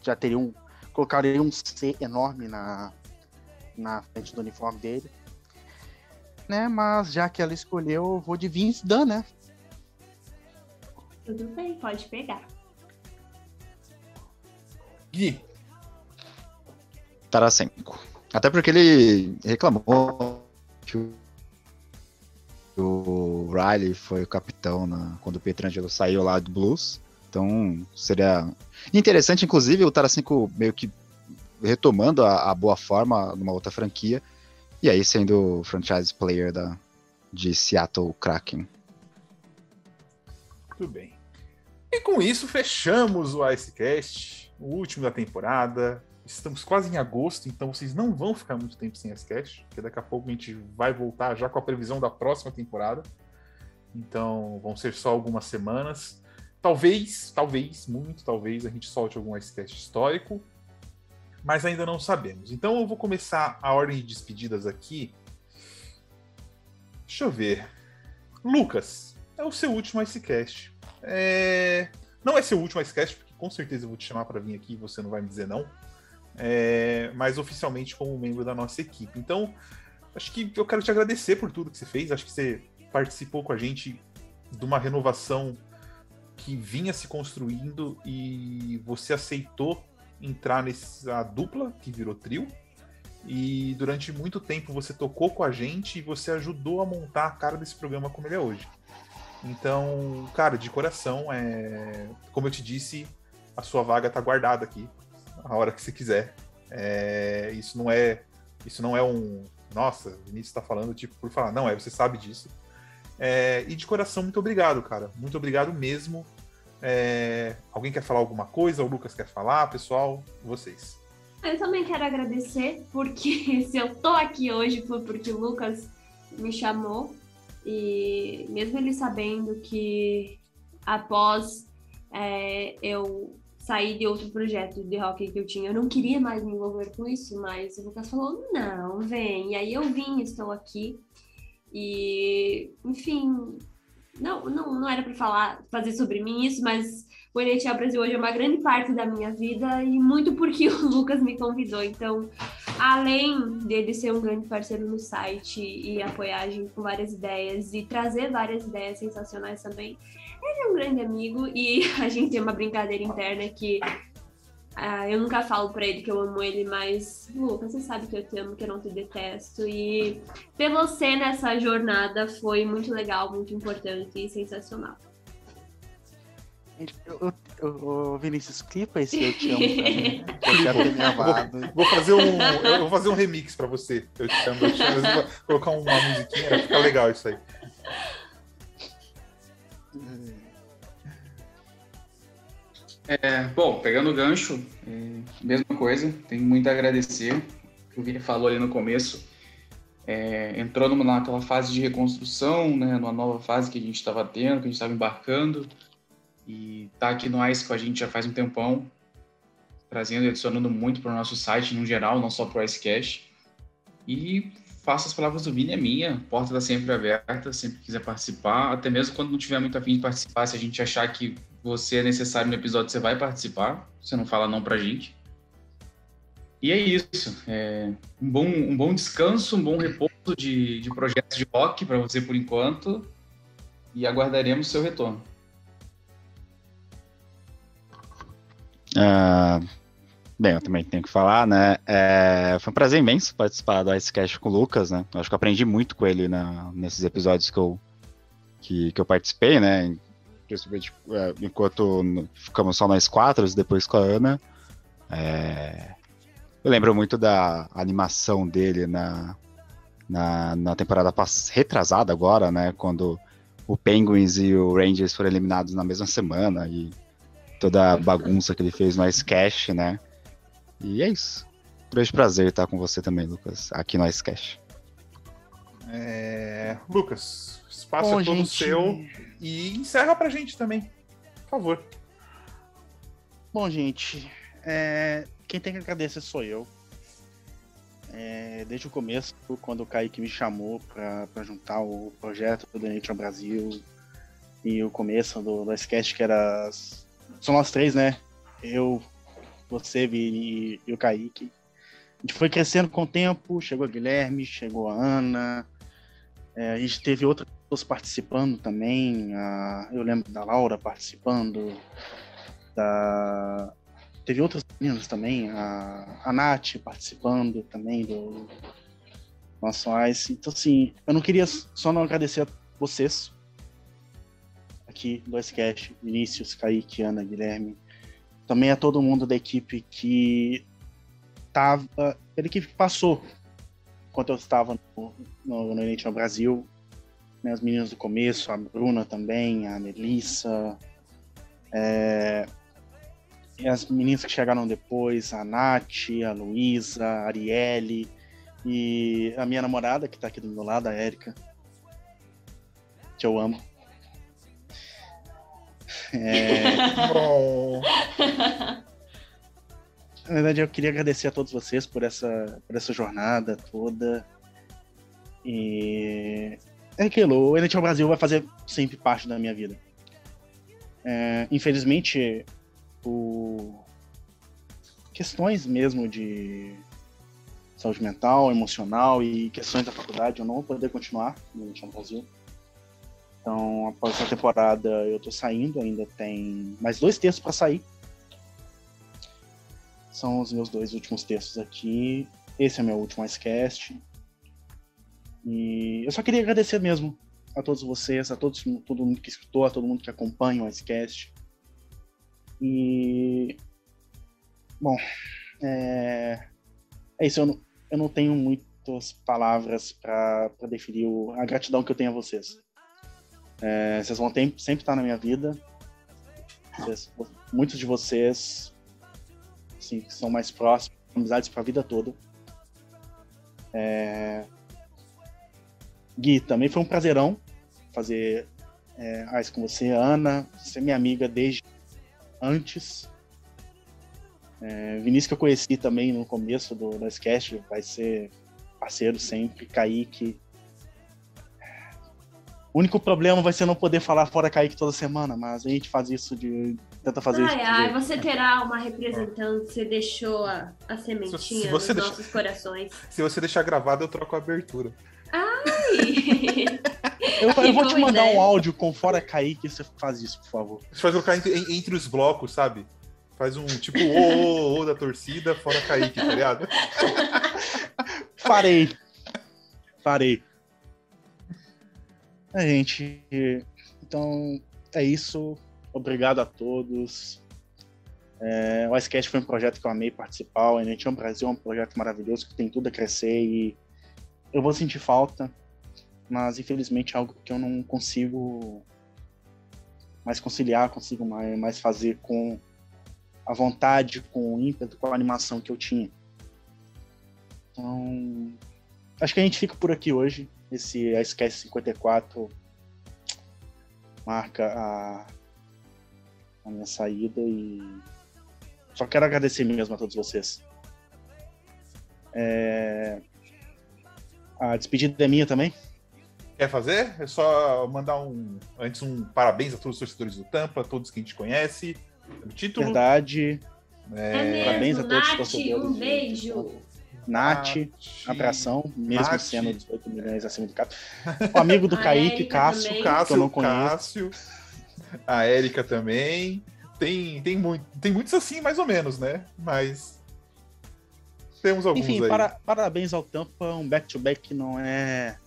Já teria um. Colocaria um C enorme na, na frente do uniforme dele. Né, mas já que ela escolheu, eu vou de Vince Dunn, né? Tudo bem, pode pegar. Gui, Tarasenko. Até porque ele reclamou que o, o Riley foi o capitão na- quando o Pietrangelo saiu lá do Blues. Então seria interessante, inclusive, o Tarasenko meio que retomando a, a boa forma numa outra franquia. E aí sendo o franchise player da, de Seattle Kraken. Tudo bem. E com isso fechamos o Icecast, o último da temporada. Estamos quase em agosto, então vocês não vão ficar muito tempo sem Icecast, porque daqui a pouco a gente vai voltar já com a previsão da próxima temporada. Então vão ser só algumas semanas. Talvez, talvez, muito talvez, a gente solte algum Icecast histórico, mas ainda não sabemos. Então eu vou começar a ordem de despedidas aqui. Deixa eu ver. Lucas, é o seu último Icecast. É... Não é seu último Icecast, porque com certeza eu vou te chamar para vir aqui e você não vai me dizer não. É... Mas oficialmente como membro da nossa equipe. Então, acho que eu quero te agradecer por tudo que você fez. Acho que você participou com a gente de uma renovação que vinha se construindo e você aceitou entrar nessa dupla que virou trio. E durante muito tempo você tocou com a gente e você ajudou a montar a cara desse programa como ele é hoje. Então, cara, de coração, é... como eu te disse, a sua vaga tá guardada aqui, a hora que você quiser. É... Isso não é, isso não é um, nossa, o Vinícius está falando tipo por falar, não é, você sabe disso. É... E de coração, muito obrigado, cara, muito obrigado mesmo. É... Alguém quer falar alguma coisa? O Lucas quer falar, pessoal, vocês. Eu também quero agradecer, porque (laughs) se eu tô aqui hoje foi porque o Lucas me chamou. E mesmo ele sabendo que após é, eu sair de outro projeto de hockey que eu tinha, eu não queria mais me envolver com isso, mas o Lucas falou, não, vem. E aí eu vim, estou aqui. E, enfim, não, não, não era para falar, fazer sobre mim isso, mas o NHL Brasil hoje é uma grande parte da minha vida e muito porque (laughs) o Lucas me convidou. Então, além dele ser um grande parceiro no site e apoiar a gente com várias ideias e trazer várias ideias sensacionais também, ele é um grande amigo e (laughs) a gente tem uma brincadeira interna que uh, eu nunca falo pra ele que eu amo ele, mas Lucas, você sabe que eu te amo, que eu não te detesto. E ter você nessa jornada foi muito legal, muito importante e sensacional. Eu, eu, eu, Vinícius, clipa esse Eu Te Amo pra mim. (laughs) Eu quero ter gravado. Vou, vou, fazer um, eu vou fazer um remix pra você. Eu Te Amo, eu te amo. Vou colocar uma musiquinha, vai ficar legal isso aí. É, bom, pegando o gancho, é, mesma coisa, tenho muito a agradecer. O Vini falou ali no começo, é, entrou numa, naquela fase de reconstrução, né, numa nova fase que a gente estava tendo, que a gente estava embarcando, e tá aqui no Ice com a gente já faz um tempão, trazendo e adicionando muito para o nosso site no geral, não só para o Icecast. E faço as palavras do Vini, é minha, porta está sempre aberta, sempre quiser participar, até mesmo quando não tiver muito afim de participar, se a gente achar que você é necessário no episódio, você vai participar. Você não fala não pra gente. E é isso. É um, bom, um bom descanso, um bom repouso de, de projetos de rock para você por enquanto. E aguardaremos seu retorno. Uh, bem, eu também tenho que falar, né? É, foi um prazer imenso participar do Icecast com o Lucas, né? Eu acho que eu aprendi muito com ele na, nesses episódios que eu, que, que eu participei, né? Principalmente é, enquanto ficamos só nós quatro, depois com a Ana. É... Eu lembro muito da animação dele na, na, na temporada retrasada agora, né? Quando o Penguins e o Rangers foram eliminados na mesma semana e toda a bagunça que ele fez no Ice né? E é isso. Grande prazer estar com você também, Lucas, aqui no Ice É... Lucas, espaço Bom, é todo gente... seu e encerra pra gente também, por favor. Bom, gente, é... quem tem que agradecer sou eu. É... Desde o começo, quando o Kaique me chamou para juntar o projeto do Nature Brasil e o começo do, do sketch, que era. São nós três, né? Eu, você e, e o Kaique. A gente foi crescendo com o tempo, chegou a Guilherme, chegou a Ana, é, a gente teve outras pessoas participando também. A, eu lembro da Laura participando. Da, teve outras meninas também. A, a Nath participando também do nosso Ice. Então, assim, eu não queria só não agradecer a vocês aqui do Icecast, Vinícius, Kaique, Ana, Guilherme. Também a todo mundo da equipe que tava. Pela equipe que passou enquanto eu estava no, no, no Brasil, né, as meninas do começo, a Bruna também, a Melissa, é, e as meninas que chegaram depois, a Nath, a Luísa, a Arielle e a minha namorada que está aqui do meu lado, a Érica, que eu amo. É... Na verdade, eu queria agradecer a todos vocês por essa, por essa jornada toda. E é aquilo, o NHL Brasil vai fazer sempre parte da minha vida. É, infelizmente, por questões mesmo de saúde mental, emocional e questões da faculdade, eu não vou poder continuar no NHL Brasil. Então, após essa temporada, eu tô saindo, ainda tem mais dois textos para sair são os meus dois últimos textos aqui. Esse é meu último Icecast. E eu só queria agradecer mesmo a todos vocês, a todos, todo mundo que escutou, a todo mundo que acompanha o Icecast. E. Bom, é, é isso. Eu não, eu não tenho muitas palavras para definir o, a gratidão que eu tenho a vocês. É, vocês vão ter, sempre estar na minha vida. Vocês, muitos de vocês assim, são mais próximos, amizades para a vida toda. É... Gui, também foi um prazerão fazer é, Ice com você. Ana, você é minha amiga desde antes. É, Vinícius que eu conheci também no começo do, do sketch, vai ser parceiro sempre. Kaique. O único problema vai ser não poder falar fora Kaique toda semana, mas a gente faz isso de. Tenta fazer ai, isso. ai, de- você terá uma representante, você deixou a, a sementinha Se você nos deixa- nossos corações. Se você deixar gravado, eu troco a abertura. Ai. Eu, eu vou te mandar ideia. um áudio com fora Kaique você faz isso, por favor. Você faz colocar entre, en- entre os blocos, sabe? Faz um tipo ô, ô, ô da torcida, fora Kaique, tá ligado? (laughs) Farei. Farei. É, gente. Então, é isso. Obrigado a todos. É, o Icecast foi um projeto que eu amei participar. O Enetium Brasil é um projeto maravilhoso que tem tudo a crescer e eu vou sentir falta, mas infelizmente é algo que eu não consigo mais conciliar, consigo mais, mais fazer com a vontade, com o ímpeto, com a animação que eu tinha. Então, acho que a gente fica por aqui hoje. Esse Icecast 54 marca a, a minha saída e só quero agradecer mesmo a todos vocês. É, A despedida é minha também. Quer fazer? É só mandar um. Antes, um parabéns a todos os torcedores do Tampa, a todos que a gente conhece. O título. Verdade. É, mesmo, parabéns a todos os Nath, torcedores um beijo. Nath, Nath, atração, mesmo Nath. sendo 18 milhões acima do Cássio. O amigo do (laughs) A Kaique, Érica Cássio, também. que eu Cássio, não conheço. Cássio, a Érica também. Tem, tem, muito, tem muitos assim, mais ou menos, né? Mas. Temos alguns Enfim, aí. para- parabéns ao Tampa, um back-to-back que não é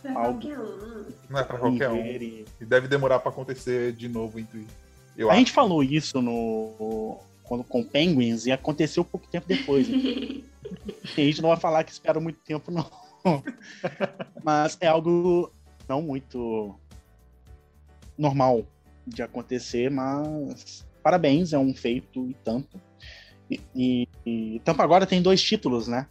Pra Algo. qualquer um. Não é pra qualquer um. e- deve demorar pra acontecer de novo entre. Eu A acho. gente falou isso no quando, com Penguins e aconteceu pouco tempo depois. né? (laughs) A gente não vai falar que espera muito tempo, não. (laughs) Mas é algo não muito normal de acontecer, mas parabéns, é um feito e tanto. E, e, e Tampa agora tem dois títulos, né?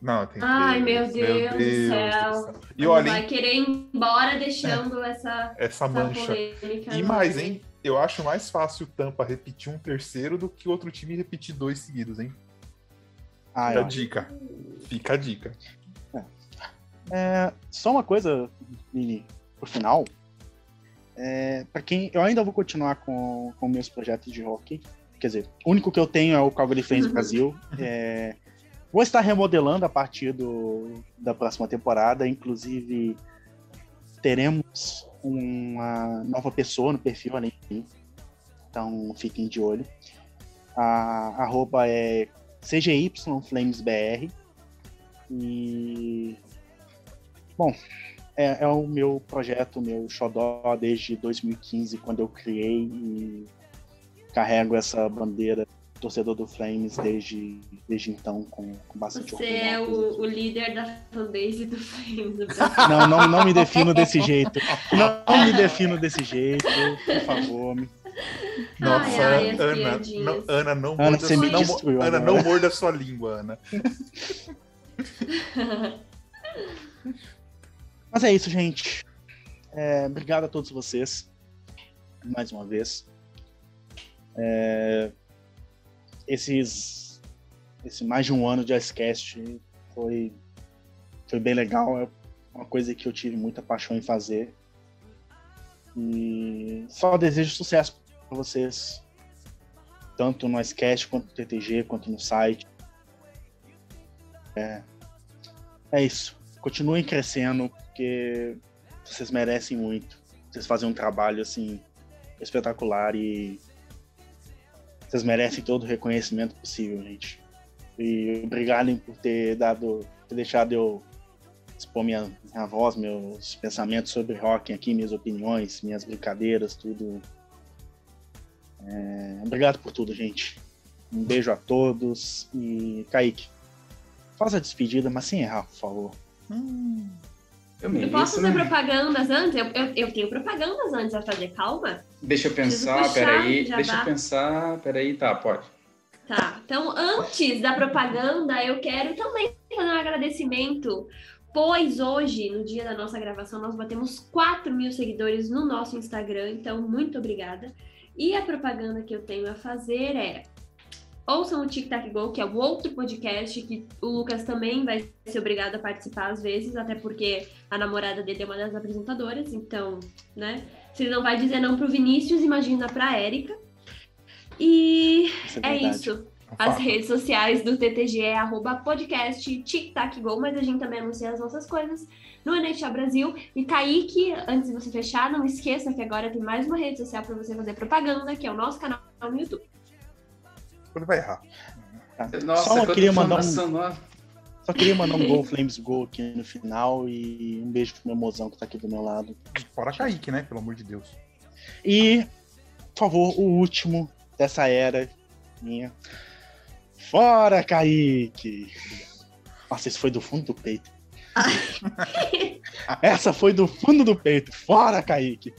Não, tem Ai, três. meu Deus do céu. E olha, vai querer ir embora deixando essa, essa essa mancha. polêmica. E no mais, hein? Eu acho mais fácil o Tampa repetir um terceiro do que outro time repetir dois seguidos, hein? Ah, Fica eu a dica. Fica a dica. É, só uma coisa, Vini, pro final. É, para quem eu ainda vou continuar com, com meus projetos de hockey. Quer dizer, o único que eu tenho é o Calgary (laughs) Flames. Brasil. É, vou estar remodelando a partir do, da próxima temporada. Inclusive, teremos uma nova pessoa no perfil além de mim. Então fiquem de olho. A arroba é CGYFlamesBR. E Bom, é, é o meu projeto, o meu xodó desde 2015, quando eu criei e carrego essa bandeira torcedor do Flames desde, desde então, com, com bastante Você é orgulho. o, o líder da fanbase do Flames. do Não, não, não me defino desse (laughs) jeito. Não, não me defino desse jeito, por favor. me- Nossa, ai, as Ana, não, Ana, não Ana, morda você me sua, não, destruiu Ana, não morda sua língua, Ana. (laughs) Mas é isso, gente. É, obrigado a todos vocês. Mais uma vez. É, esses, esse mais de um ano de Icecast foi, foi bem legal. É uma coisa que eu tive muita paixão em fazer. E só desejo sucesso para vocês. Tanto no Icecast, quanto no TTG, quanto no site. É, é isso. Continuem crescendo, porque vocês merecem muito. Vocês fazem um trabalho assim espetacular e vocês merecem todo o reconhecimento possível, gente. E obrigado por ter dado, ter deixado eu expor minha, minha voz, meus pensamentos sobre rock aqui, minhas opiniões, minhas brincadeiras, tudo. É, obrigado por tudo, gente. Um beijo a todos e Kaique, faça a despedida, mas sem errar, por favor. Eu Eu posso fazer né? propagandas antes? Eu, eu, eu tenho propagandas antes a fazer, calma. Deixa eu pensar, peraí. Deixa eu pensar, peraí, tá, pode. Tá, então antes da propaganda, eu quero também fazer um agradecimento, pois hoje, no dia da nossa gravação, nós batemos 4 mil seguidores no nosso Instagram, então muito obrigada. E a propaganda que eu tenho a fazer é: Ouçam o Tic Tac Go, que é o outro podcast que o Lucas também vai ser obrigado a participar às vezes, até porque a namorada dele é uma das apresentadoras, então, né? Se ele não vai dizer não pro Vinícius, imagina pra Érica. E Isso é verdade. isso. As redes sociais do TTG é arroba podcast Tic Tac Go, mas a gente também anuncia as nossas coisas no NHL Brasil. E Kaique, antes de você fechar, não esqueça que agora tem mais uma rede social para você fazer propaganda, que é o nosso canal no YouTube. Ele vai errar. Nossa, Só queria mandar um-. Só queria mandar um Gol Flames Go aqui no final e um beijo pro meu mozão que tá aqui do meu lado. Fora Kaique, né? Pelo amor de Deus. E, por favor, o último dessa era minha. Fora, Kaique! Nossa, esse foi do fundo do peito. (laughs) Essa foi do fundo do peito. Fora, Kaique!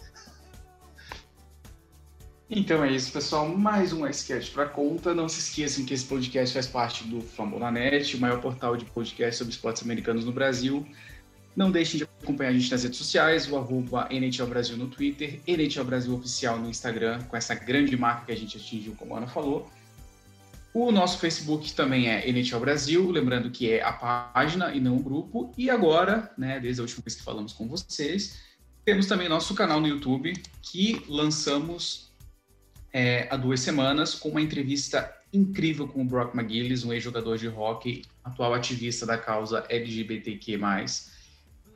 Então é isso, pessoal. Mais um sketch para conta. Não se esqueçam que esse podcast faz parte do Fambonanet, o maior portal de podcast sobre esportes americanos no Brasil. Não deixem de acompanhar a gente nas redes sociais, o arroba NHL Brasil no Twitter, NHL Brasil Oficial no Instagram, com essa grande marca que a gente atingiu, como a Ana falou. O nosso Facebook também é NHL Brasil, lembrando que é a página e não o grupo. E agora, né, desde a última vez que falamos com vocês, temos também nosso canal no YouTube, que lançamos é, há duas semanas com uma entrevista incrível com o Brock McGillis, um ex-jogador de hockey, atual ativista da causa LGBTQ+,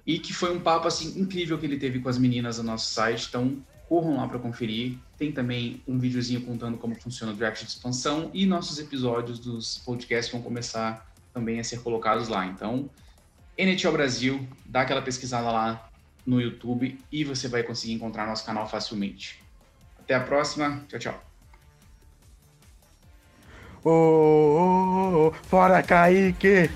e que foi um papo assim incrível que ele teve com as meninas no nosso site, então corram lá para conferir. Tem também um videozinho contando como funciona o draft de expansão e nossos episódios dos podcasts vão começar também a ser colocados lá. Então, NHL Brasil, dá aquela pesquisada lá no YouTube e você vai conseguir encontrar nosso canal facilmente. Até a próxima. Tchau, tchau. Ô, ô, ô, fora, Kaique!